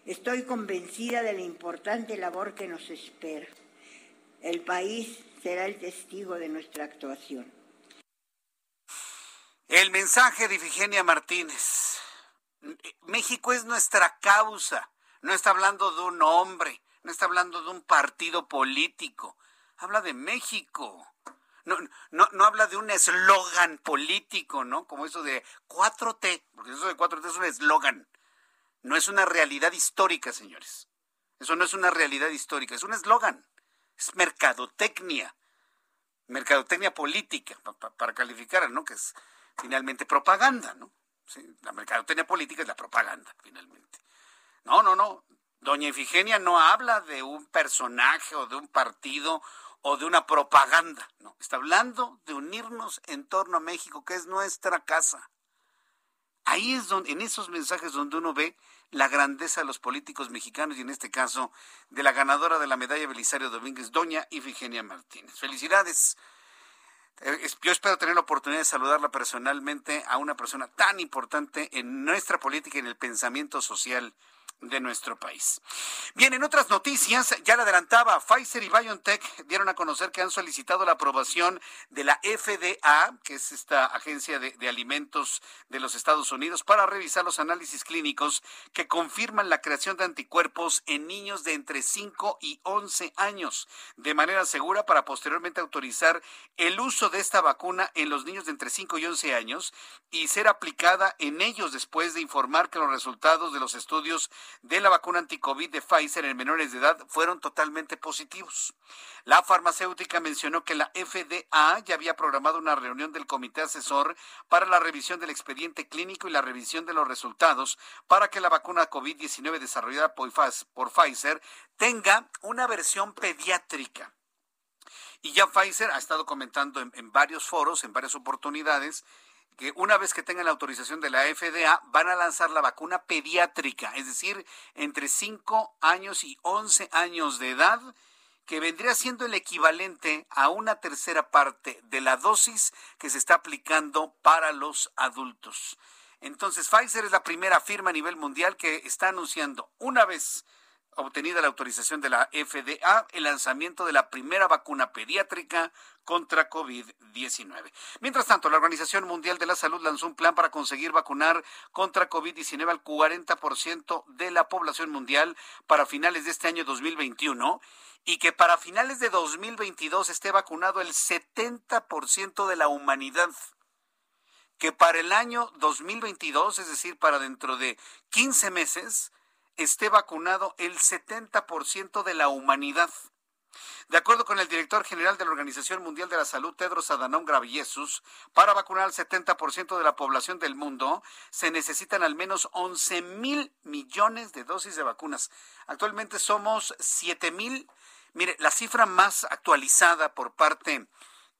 Estoy convencida de la importante labor que nos espera. El país será el testigo de nuestra actuación.
El mensaje de Ifigenia Martínez. México es nuestra causa. No está hablando de un hombre, no está hablando de un partido político. Habla de México. No, no, no habla de un eslogan político, ¿no? Como eso de 4T, porque eso de 4T es un eslogan. No es una realidad histórica, señores. Eso no es una realidad histórica, es un eslogan. Es mercadotecnia. Mercadotecnia política, para calificar, ¿no? Que es finalmente propaganda, ¿no? la mercadotecnia política es la propaganda, finalmente. No, no, no. Doña Ifigenia no habla de un personaje o de un partido o de una propaganda. No, está hablando de unirnos en torno a México, que es nuestra casa. Ahí es donde, en esos mensajes donde uno ve la grandeza de los políticos mexicanos y en este caso de la ganadora de la medalla Belisario Domínguez, doña Ifigenia Martínez. Felicidades. Eh, yo espero tener la oportunidad de saludarla personalmente a una persona tan importante en nuestra política y en el pensamiento social de nuestro país. Bien, en otras noticias, ya le adelantaba, Pfizer y BioNTech dieron a conocer que han solicitado la aprobación de la FDA, que es esta agencia de, alimentos de los Estados Unidos, para revisar los análisis clínicos que confirman la creación de anticuerpos en niños de entre 5 y 11 años, de manera segura para posteriormente autorizar el uso de esta vacuna en los niños de entre 5 y 11 años y ser aplicada en ellos después de informar que los resultados de los estudios de la vacuna anticovid de Pfizer en menores de edad fueron totalmente positivos. La farmacéutica mencionó que la FDA ya había programado una reunión del comité asesor para la revisión del expediente clínico y la revisión de los resultados para que la vacuna COVID-19 desarrollada por Pfizer tenga una versión pediátrica. Y ya Pfizer ha estado comentando en, en varios foros, en varias oportunidades, que una vez que tengan la autorización de la FDA van a lanzar la vacuna pediátrica, es decir, entre 5 años y 11 años de edad, que vendría siendo el equivalente a una tercera parte de la dosis que se está aplicando para los adultos. Entonces, Pfizer es la primera firma a nivel mundial que está anunciando una vez obtenida la autorización de la FDA el lanzamiento de la primera vacuna pediátrica contra COVID-19. Mientras tanto, la Organización Mundial de la Salud lanzó un plan para conseguir vacunar contra COVID-19 al 40% de la población mundial para finales de este año 2021 y que para finales de 2022 esté vacunado el 70% de la humanidad que para el año 2022, es decir, para dentro de 15 meses, esté vacunado el 70% de la humanidad. De acuerdo con el director general de la Organización Mundial de la Salud, Tedros Adhanom Ghebreyesus, para vacunar al 70% de la población del mundo se necesitan al menos 11 mil millones de dosis de vacunas. Actualmente somos 7 mil. Mire, la cifra más actualizada por parte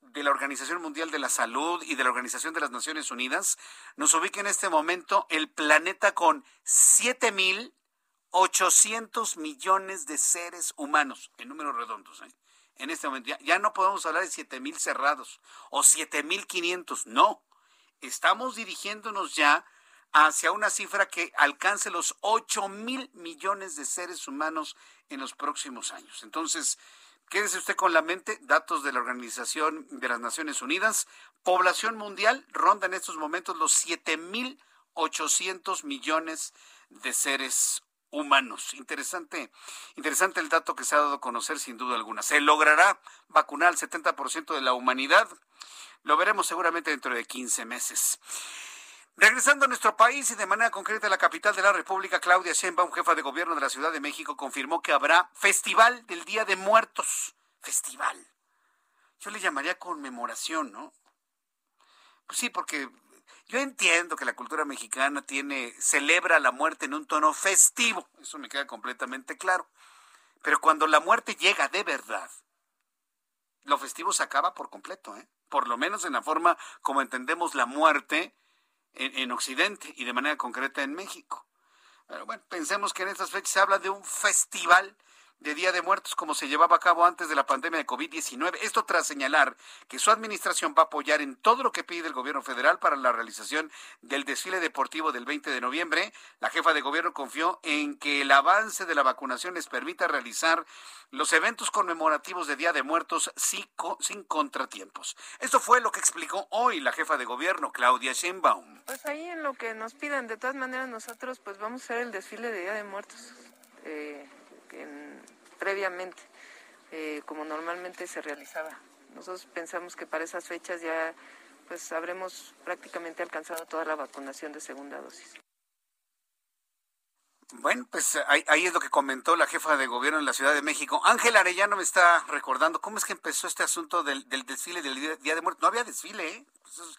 de la Organización Mundial de la Salud y de la Organización de las Naciones Unidas nos ubica en este momento el planeta con 7 mil 800 millones de seres humanos, en números redondos. ¿eh? En este momento ya, no podemos hablar de 7 mil cerrados o 7 mil 500, no. Estamos dirigiéndonos ya hacia una cifra que alcance los 8 mil millones de seres humanos en los próximos años. Entonces, quédese usted con la mente, datos de la Organización de las Naciones Unidas, población mundial ronda en estos momentos los 7 mil 800 millones de seres humanos. Interesante, interesante el dato que se ha dado a conocer sin duda alguna. ¿Se logrará vacunar al 70% de la humanidad? Lo veremos seguramente dentro de 15 meses. Regresando a nuestro país y de manera concreta a la capital de la República, Claudia Sheinbaum, jefa de gobierno de la Ciudad de México, confirmó que habrá Festival del Día de Muertos. Festival. Yo le llamaría conmemoración, ¿no? Pues sí, porque yo entiendo que la cultura mexicana tiene celebra la muerte en un tono festivo, eso me queda completamente claro. Pero cuando la muerte llega de verdad, lo festivo se acaba por completo, ¿eh? Por lo menos en la forma como entendemos la muerte en, Occidente y de manera concreta en México. Pero bueno, pensemos que en estas fechas se habla de un festival de Día de Muertos como se llevaba a cabo antes de la pandemia de COVID-19. Esto tras señalar que su administración va a apoyar en todo lo que pide el gobierno federal para la realización del desfile deportivo del 20 de noviembre. La jefa de gobierno confió en que el avance de la vacunación les permita realizar los eventos conmemorativos de Día de Muertos sin contratiempos. Esto fue lo que explicó hoy la jefa de gobierno, Claudia Sheinbaum.
Pues ahí en lo que nos pidan, de todas maneras nosotros pues vamos a hacer el desfile de Día de Muertos. Eh, previamente, eh, como normalmente se realizaba. Nosotros pensamos que para esas fechas ya pues habremos prácticamente alcanzado toda la vacunación de segunda dosis.
Bueno, pues ahí, es lo que comentó la jefa de gobierno en la Ciudad de México. Ángel Arellano me está recordando cómo es que empezó este asunto del, desfile del Día de Muertos. No había desfile, ¿eh? Eso es,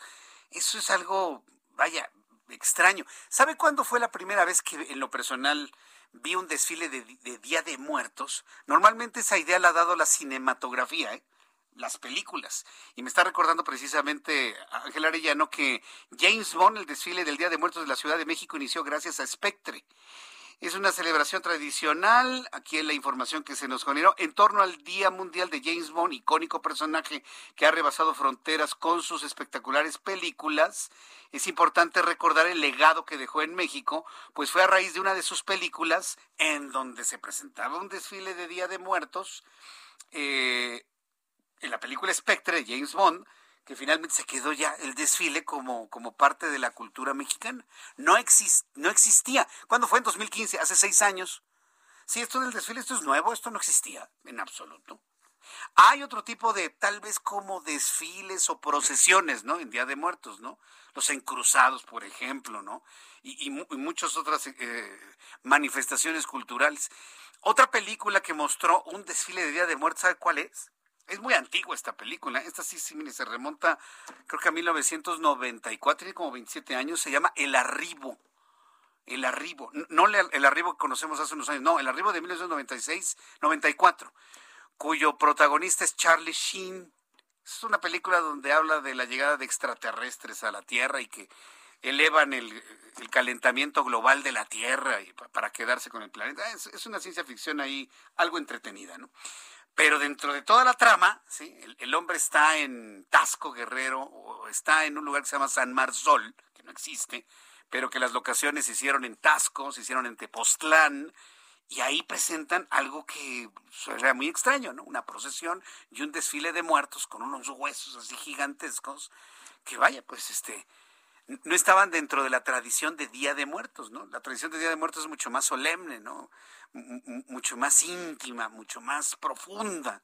eso es algo, vaya, extraño. ¿Sabe cuándo fue la primera vez que en lo personal vi un desfile de, Día de Muertos, normalmente esa idea la ha dado la cinematografía, ¿eh? las películas. Y me está recordando precisamente Ángel Arellano que James Bond, el desfile del Día de Muertos de la Ciudad de México, inició gracias a Spectre. Es una celebración tradicional, aquí es la información que se nos generó, en torno al Día Mundial de James Bond, icónico personaje que ha rebasado fronteras con sus espectaculares películas. Es importante recordar el legado que dejó en México, pues fue a raíz de una de sus películas en donde se presentaba un desfile de Día de Muertos. Eh, en la película Spectre de James Bond, que finalmente se quedó ya el desfile como, como parte de la cultura mexicana. No, no existía. ¿Cuándo fue? En 2015, hace seis años. Sí, esto del desfile, esto es nuevo, esto no existía en absoluto. Hay otro tipo de, tal vez como desfiles o procesiones, ¿no? En Día de Muertos, ¿no? Los encruzados, por ejemplo, ¿no? Y, muchas otras eh, manifestaciones culturales. Otra película que mostró un desfile de Día de Muertos, ¿sabe cuál es? Es muy antigua esta película. Esta sí, se remonta, creo que a 1994, tiene como 27 años. Se llama El Arribo. El Arribo. No el arribo que conocemos hace unos años, no, El Arribo de 1996-94, cuyo protagonista es Charlie Sheen. Es una película donde habla de la llegada de extraterrestres a la Tierra y que elevan el, calentamiento global de la Tierra y para quedarse con el planeta. Es, es, una ciencia ficción ahí algo entretenida, ¿no? Pero dentro de toda la trama, ¿sí? el, hombre está en Tasco Guerrero o está en un lugar que se llama San Marsol, que no existe, pero que las locaciones se hicieron en Tasco, se hicieron en Tepoztlán, y ahí presentan algo que era muy extraño, ¿no? Una procesión y un desfile de muertos con unos huesos así gigantescos, que vaya, pues este, no estaban dentro de la tradición de Día de Muertos, ¿no? La tradición de Día de Muertos es mucho más solemne, ¿no? mucho más íntima, mucho más profunda,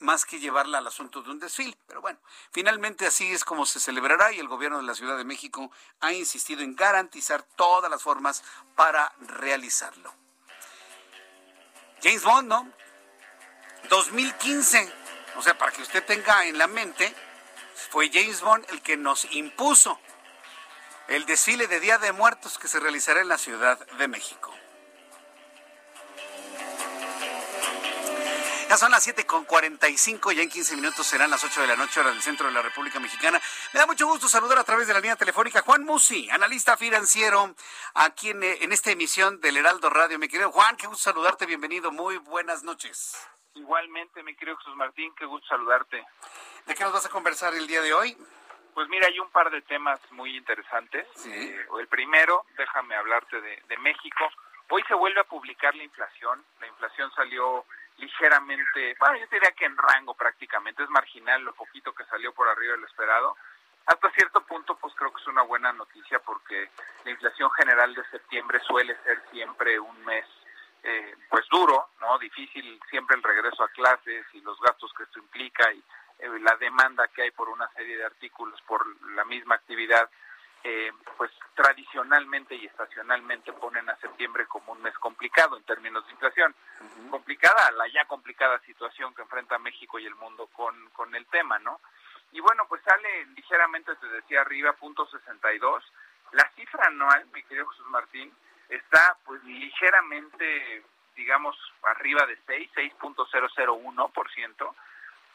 más que llevarla al asunto de un desfile. Pero bueno, finalmente así es como se celebrará y el gobierno de la Ciudad de México ha insistido en garantizar todas las formas para realizarlo. James Bond, ¿no? 2015, o sea, para que usted tenga en la mente, fue James Bond el que nos impuso el desfile de Día de Muertos que se realizará en la Ciudad de México. Ya son las 7 con 45, ya en 15 minutos serán las 8 de la noche, hora del centro de la República Mexicana. Me da mucho gusto saludar a través de la línea telefónica Juan Musi, analista financiero, aquí en, en esta emisión del Heraldo Radio. Mi querido Juan, qué gusto saludarte, bienvenido, muy buenas noches.
Igualmente, mi querido Jesús Martín, qué gusto saludarte.
¿De qué nos vas a conversar el día de hoy?
Pues mira, hay un par de temas muy interesantes. Eh, el primero, déjame hablarte de, de México. Hoy se vuelve a publicar la inflación. La inflación salió ligeramente, bueno, yo diría que en rango prácticamente, es marginal lo poquito que salió por arriba de lo esperado. Hasta cierto punto, pues creo que es una buena noticia porque la inflación general de septiembre suele ser siempre un mes eh, pues duro, ¿no? Difícil siempre el regreso a clases y los gastos que esto implica y la demanda que hay por una serie de artículos por la misma actividad, eh, pues tradicionalmente y estacionalmente ponen a septiembre como un mes complicado en términos de inflación. Complicada la ya complicada situación que enfrenta México y el mundo con, con el tema, ¿no? Y bueno, pues sale ligeramente, te decía arriba, punto 62. La cifra anual, mi querido Jesús Martín, está pues ligeramente, digamos, arriba de 6, 6.001%.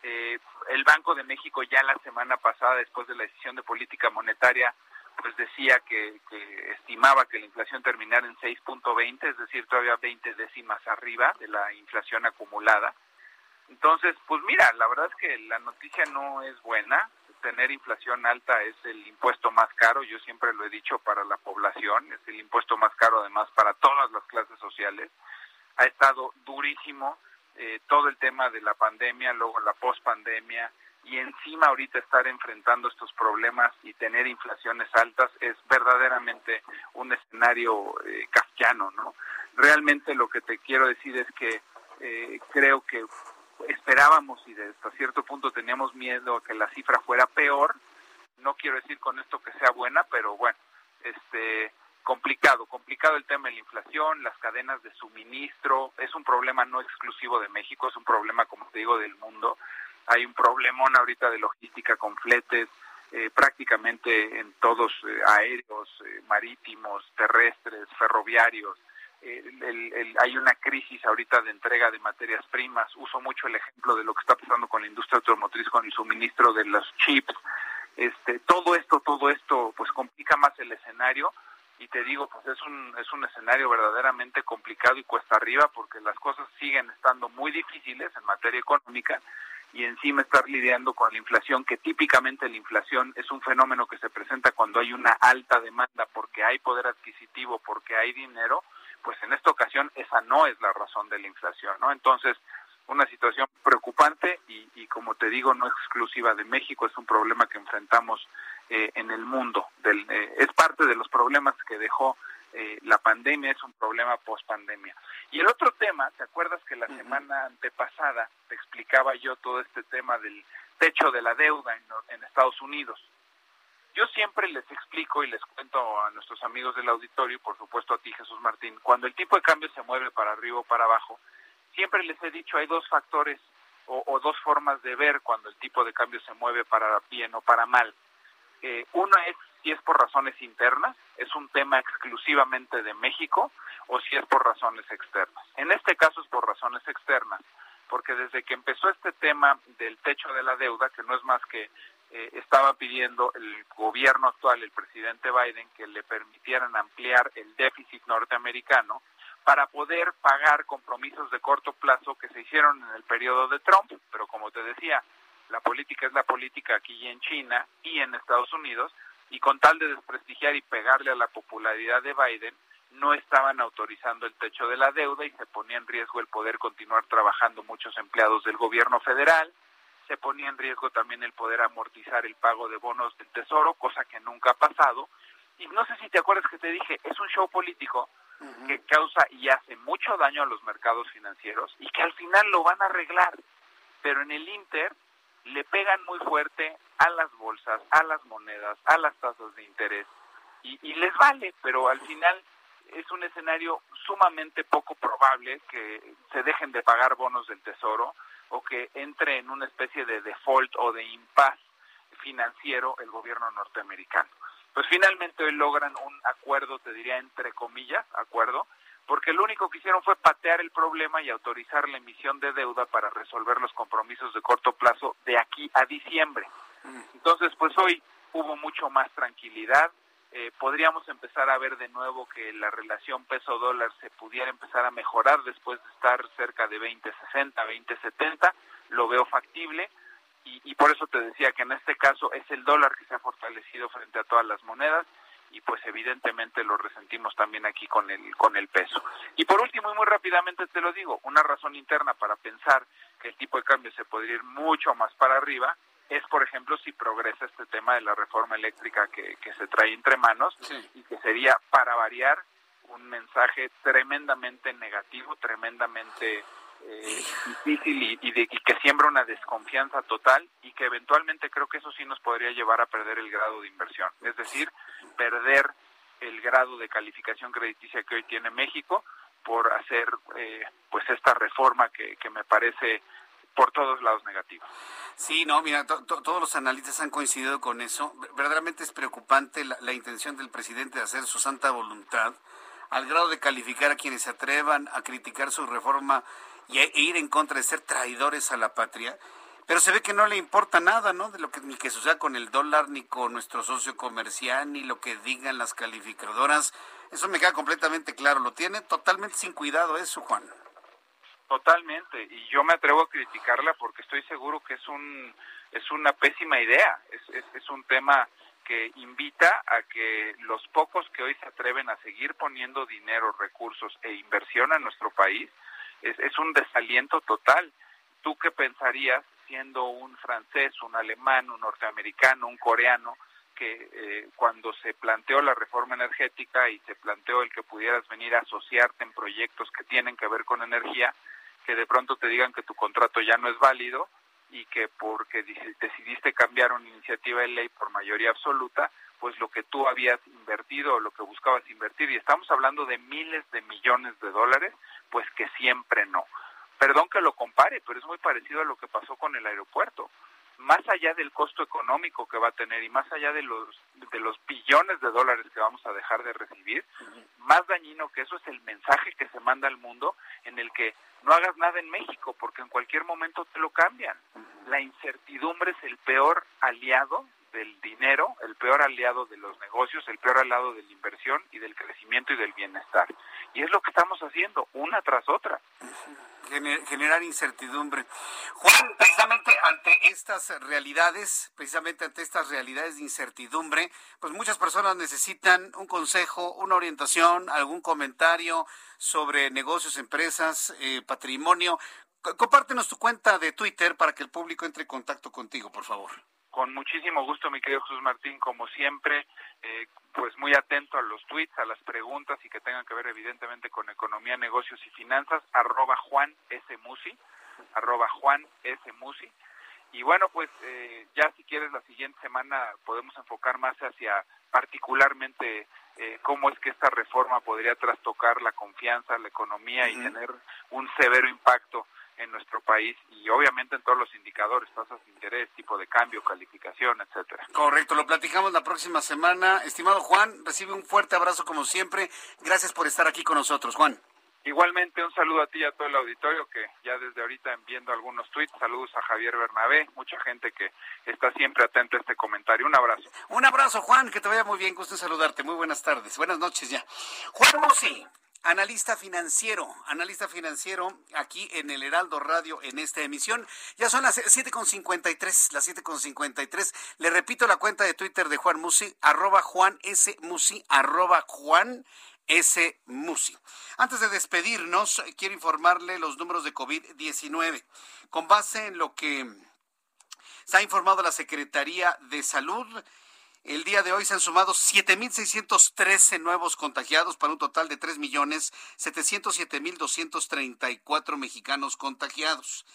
Eh, el Banco de México ya la semana pasada, después de la decisión de política monetaria, pues decía que, que estimaba que la inflación terminara en 6.20, es decir, todavía 20 décimas arriba de la inflación acumulada. Entonces, pues mira, la verdad es que la noticia no es buena. Tener inflación alta es el impuesto más caro, yo siempre lo he dicho para la población, es el impuesto más caro además para todas las clases sociales. Ha estado durísimo eh, todo el tema de la pandemia, luego la pospandemia y encima ahorita estar enfrentando estos problemas y tener inflaciones altas es verdaderamente un escenario eh, kafkiano, ¿no? Realmente lo que te quiero decir es que eh, creo que esperábamos y hasta cierto punto teníamos miedo a que la cifra fuera peor. No quiero decir con esto que sea buena, pero bueno, este complicado, complicado el tema de la inflación, las cadenas de suministro, es un problema no exclusivo de México, es un problema, como te digo, del mundo. Hay un problemón ahorita de logística con fletes, eh, prácticamente en todos eh, aéreos, eh, marítimos, terrestres, ferroviarios. El, hay una crisis ahorita de entrega de materias primas. Uso mucho el ejemplo de lo que está pasando con la industria automotriz, con el suministro de los chips. Este, todo esto, todo esto, pues complica más el escenario y te digo, pues es un, es un escenario verdaderamente complicado y cuesta arriba porque las cosas siguen estando muy difíciles en materia económica y encima estar lidiando con la inflación, que típicamente la inflación es un fenómeno que se presenta cuando hay una alta demanda porque hay poder adquisitivo, porque hay dinero, pues en esta ocasión esa no es la razón de la inflación, ¿no? Entonces, una situación preocupante y, y como te digo, no exclusiva de México, es un problema que enfrentamos eh, en el mundo. Del, eh, es parte de los problemas que dejó eh, la pandemia, es un problema post pandemia. Y el otro tema, ¿te acuerdas que la semana antepasada te explicaba yo todo este tema del techo de la deuda en, en Estados Unidos? Yo siempre les explico y les cuento a nuestros amigos del auditorio, y por supuesto a ti Jesús Martín, cuando el tipo de cambio se mueve para arriba o para abajo, siempre les he dicho hay dos factores o, o dos formas de ver cuando el tipo de cambio se mueve para bien o para mal. Eh, uno es si es por razones internas, es un tema exclusivamente de México, o si es por razones externas. En este caso es por razones externas, porque desde que empezó este tema del techo de la deuda, que no es más que eh, estaba pidiendo el gobierno actual, el presidente Biden, que le permitieran ampliar el déficit norteamericano para poder pagar compromisos de corto plazo que se hicieron en el periodo de Trump, pero como te decía, la política es la política aquí en China y en Estados Unidos, y con tal de desprestigiar y pegarle a la popularidad de Biden, no estaban autorizando el techo de la deuda y se ponía en riesgo el poder continuar trabajando muchos empleados del gobierno federal, se ponía en riesgo también el poder amortizar el pago de bonos del tesoro, cosa que nunca ha pasado. Y no sé si te acuerdas que te dije, es un show político que causa y hace mucho daño a los mercados financieros y que al final lo van a arreglar. Pero en el Inter le pegan muy fuerte a las bolsas, a las monedas, a las tasas de interés y, y, les vale, pero al final es un escenario sumamente poco probable que se dejen de pagar bonos del tesoro o que entre en una especie de default o de impasse financiero el gobierno norteamericano. Pues finalmente hoy logran un acuerdo, te diría entre comillas, acuerdo, porque lo único que hicieron fue patear el problema y autorizar la emisión de deuda para resolver los compromisos de corto plazo de aquí a diciembre. Entonces, pues hoy hubo mucho más tranquilidad. Eh, podríamos empezar a ver de nuevo que la relación peso-dólar se pudiera empezar a mejorar después de estar cerca de 20.60, 20.70. Lo veo factible. Y, y por eso te decía que en este caso es el dólar que se ha fortalecido frente a todas las monedas y pues evidentemente lo resentimos también aquí con el con el peso. Y por último y muy rápidamente te lo digo, una razón interna para pensar que el tipo de cambio se podría ir mucho más para arriba es, por ejemplo, si progresa este tema de la reforma eléctrica que, que se trae entre manos sí. y que sería para variar un mensaje tremendamente negativo, tremendamente eh, difícil y, de, y que siembra una desconfianza total y que eventualmente creo que eso sí nos podría llevar a perder el grado de inversión, es decir, perder el grado de calificación crediticia que hoy tiene México por hacer eh, pues esta reforma que, que me parece por todos lados negativa.
Sí, no, mira, todos los analistas han coincidido con eso. Verdaderamente es preocupante la, la, intención del presidente de hacer su santa voluntad, al grado de calificar a quienes se atrevan a criticar su reforma y e ir en contra de ser traidores a la patria. Pero se ve que no le importa nada, ¿no? De lo que ni que suceda con el dólar, ni con nuestro socio comercial, ni lo que digan las calificadoras. Eso me queda completamente claro. Lo tiene totalmente sin cuidado eso, Juan.
Totalmente, y yo me atrevo a criticarla porque estoy seguro que es un es una pésima idea, es, es, es un tema que invita a que los pocos que hoy se atreven a seguir poniendo dinero, recursos e inversión a nuestro país, es, es un desaliento total. ¿Tú qué pensarías siendo un francés, un alemán, un norteamericano, un coreano, que eh, cuando se planteó la reforma energética y se planteó el que pudieras venir a asociarte en proyectos que tienen que ver con energía, que de pronto te digan que tu contrato ya no es válido y que porque decidiste cambiar una iniciativa de ley por mayoría absoluta, pues lo que tú habías invertido o lo que buscabas invertir, y estamos hablando de miles de millones de dólares, pues que siempre no. Perdón que lo compare, pero es muy parecido a lo que pasó con el aeropuerto más allá del costo económico que va a tener y más allá de los de los billones de dólares que vamos a dejar de recibir, más dañino que eso es el mensaje que se manda al mundo en el que no hagas nada en México porque en cualquier momento te lo cambian. La incertidumbre es el peor aliado del dinero, el peor aliado de los negocios, el peor aliado de la inversión y del crecimiento y del bienestar. Y es lo que estamos haciendo una tras otra
generar incertidumbre. Juan, precisamente ante estas realidades, precisamente ante estas realidades de incertidumbre, pues muchas personas necesitan un consejo, una orientación, algún comentario sobre negocios, empresas, eh, patrimonio. Compártenos tu cuenta de Twitter para que el público entre en contacto contigo, por favor.
Con muchísimo gusto, mi querido Jesús Martín, como siempre, eh, pues muy atento a los tweets, a las preguntas y que tengan que ver evidentemente con economía, negocios y finanzas, arroba Juan S. Musi, arroba Juan S. Musi. Y bueno, pues eh, ya si quieres la siguiente semana podemos enfocar más hacia particularmente eh, cómo es que esta reforma podría trastocar la confianza, la economía y tener un severo impacto en nuestro país y obviamente en todos los indicadores, tasas de interés, tipo de cambio, calificación, etcétera.
Correcto, lo platicamos la próxima semana. Estimado Juan, recibe un fuerte abrazo como siempre. Gracias por estar aquí con nosotros, Juan.
Igualmente un saludo a ti y a todo el auditorio que ya desde ahorita viendo algunos tweets, saludos a Javier Bernabé, mucha gente que está siempre atenta a este comentario. Un abrazo.
Un abrazo, Juan, que te vaya muy bien, gusto en saludarte. Muy buenas tardes, buenas noches ya. Juan Musi analista financiero, analista financiero aquí en el Heraldo Radio en esta emisión. Ya son las 7.53, las 7.53. Le repito la cuenta de Twitter de Juan Musi, arroba Juan S. Musi, arroba Juan S. Musi. Antes de despedirnos, quiero informarle los números de COVID-19. Con base en lo que se ha informado la Secretaría de Salud, el día de hoy se han sumado 7.613 nuevos contagiados para un total de 3.707.234 mexicanos contagiados.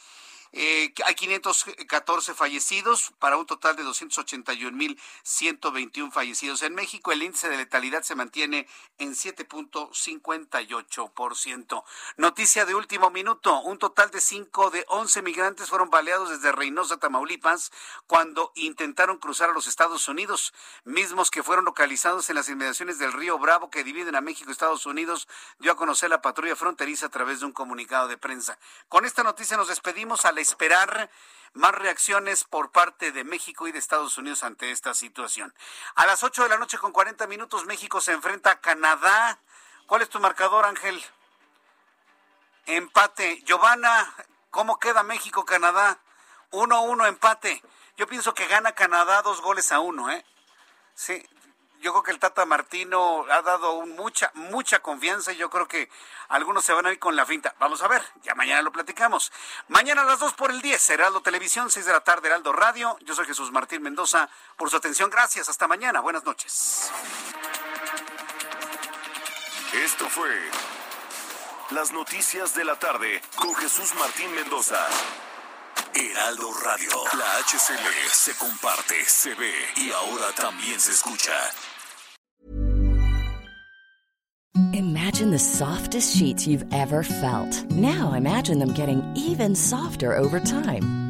Eh, hay 514 fallecidos para un total de 281.121 fallecidos en México. El índice de letalidad se mantiene en 7.58%. Noticia de último minuto. Un total de 5 de 11 migrantes fueron baleados desde Reynosa, Tamaulipas, cuando intentaron cruzar a los Estados Unidos, mismos que fueron localizados en las inmediaciones del río Bravo que dividen a México y Estados Unidos, dio a conocer la patrulla fronteriza a través de un comunicado de prensa. Con esta noticia nos despedimos esperar más reacciones por parte de México y de Estados Unidos ante esta situación. A las 8 de la noche con 40 minutos México se enfrenta a Canadá. ¿Cuál es tu marcador, Ángel? Empate. Giovanna, ¿cómo queda México-Canadá? 1-1 empate. Yo pienso que gana Canadá dos goles a uno, ¿eh? Sí, yo creo que el Tata Martino ha dado mucha, mucha confianza y yo creo que algunos se van a ir con la finta. Vamos a ver, ya mañana lo platicamos. Mañana a las 2 por el 10, Heraldo Televisión, 6 de la tarde, Heraldo Radio. Yo soy Jesús Martín Mendoza. Por su atención, gracias. Hasta mañana. Buenas noches.
Esto fue Las Noticias de la Tarde con Jesús Martín Mendoza. Heraldo Radio. La HCL se comparte, se ve y ahora también se escucha.
Imagine the softest sheets you've ever felt. Now imagine them getting even softer over time.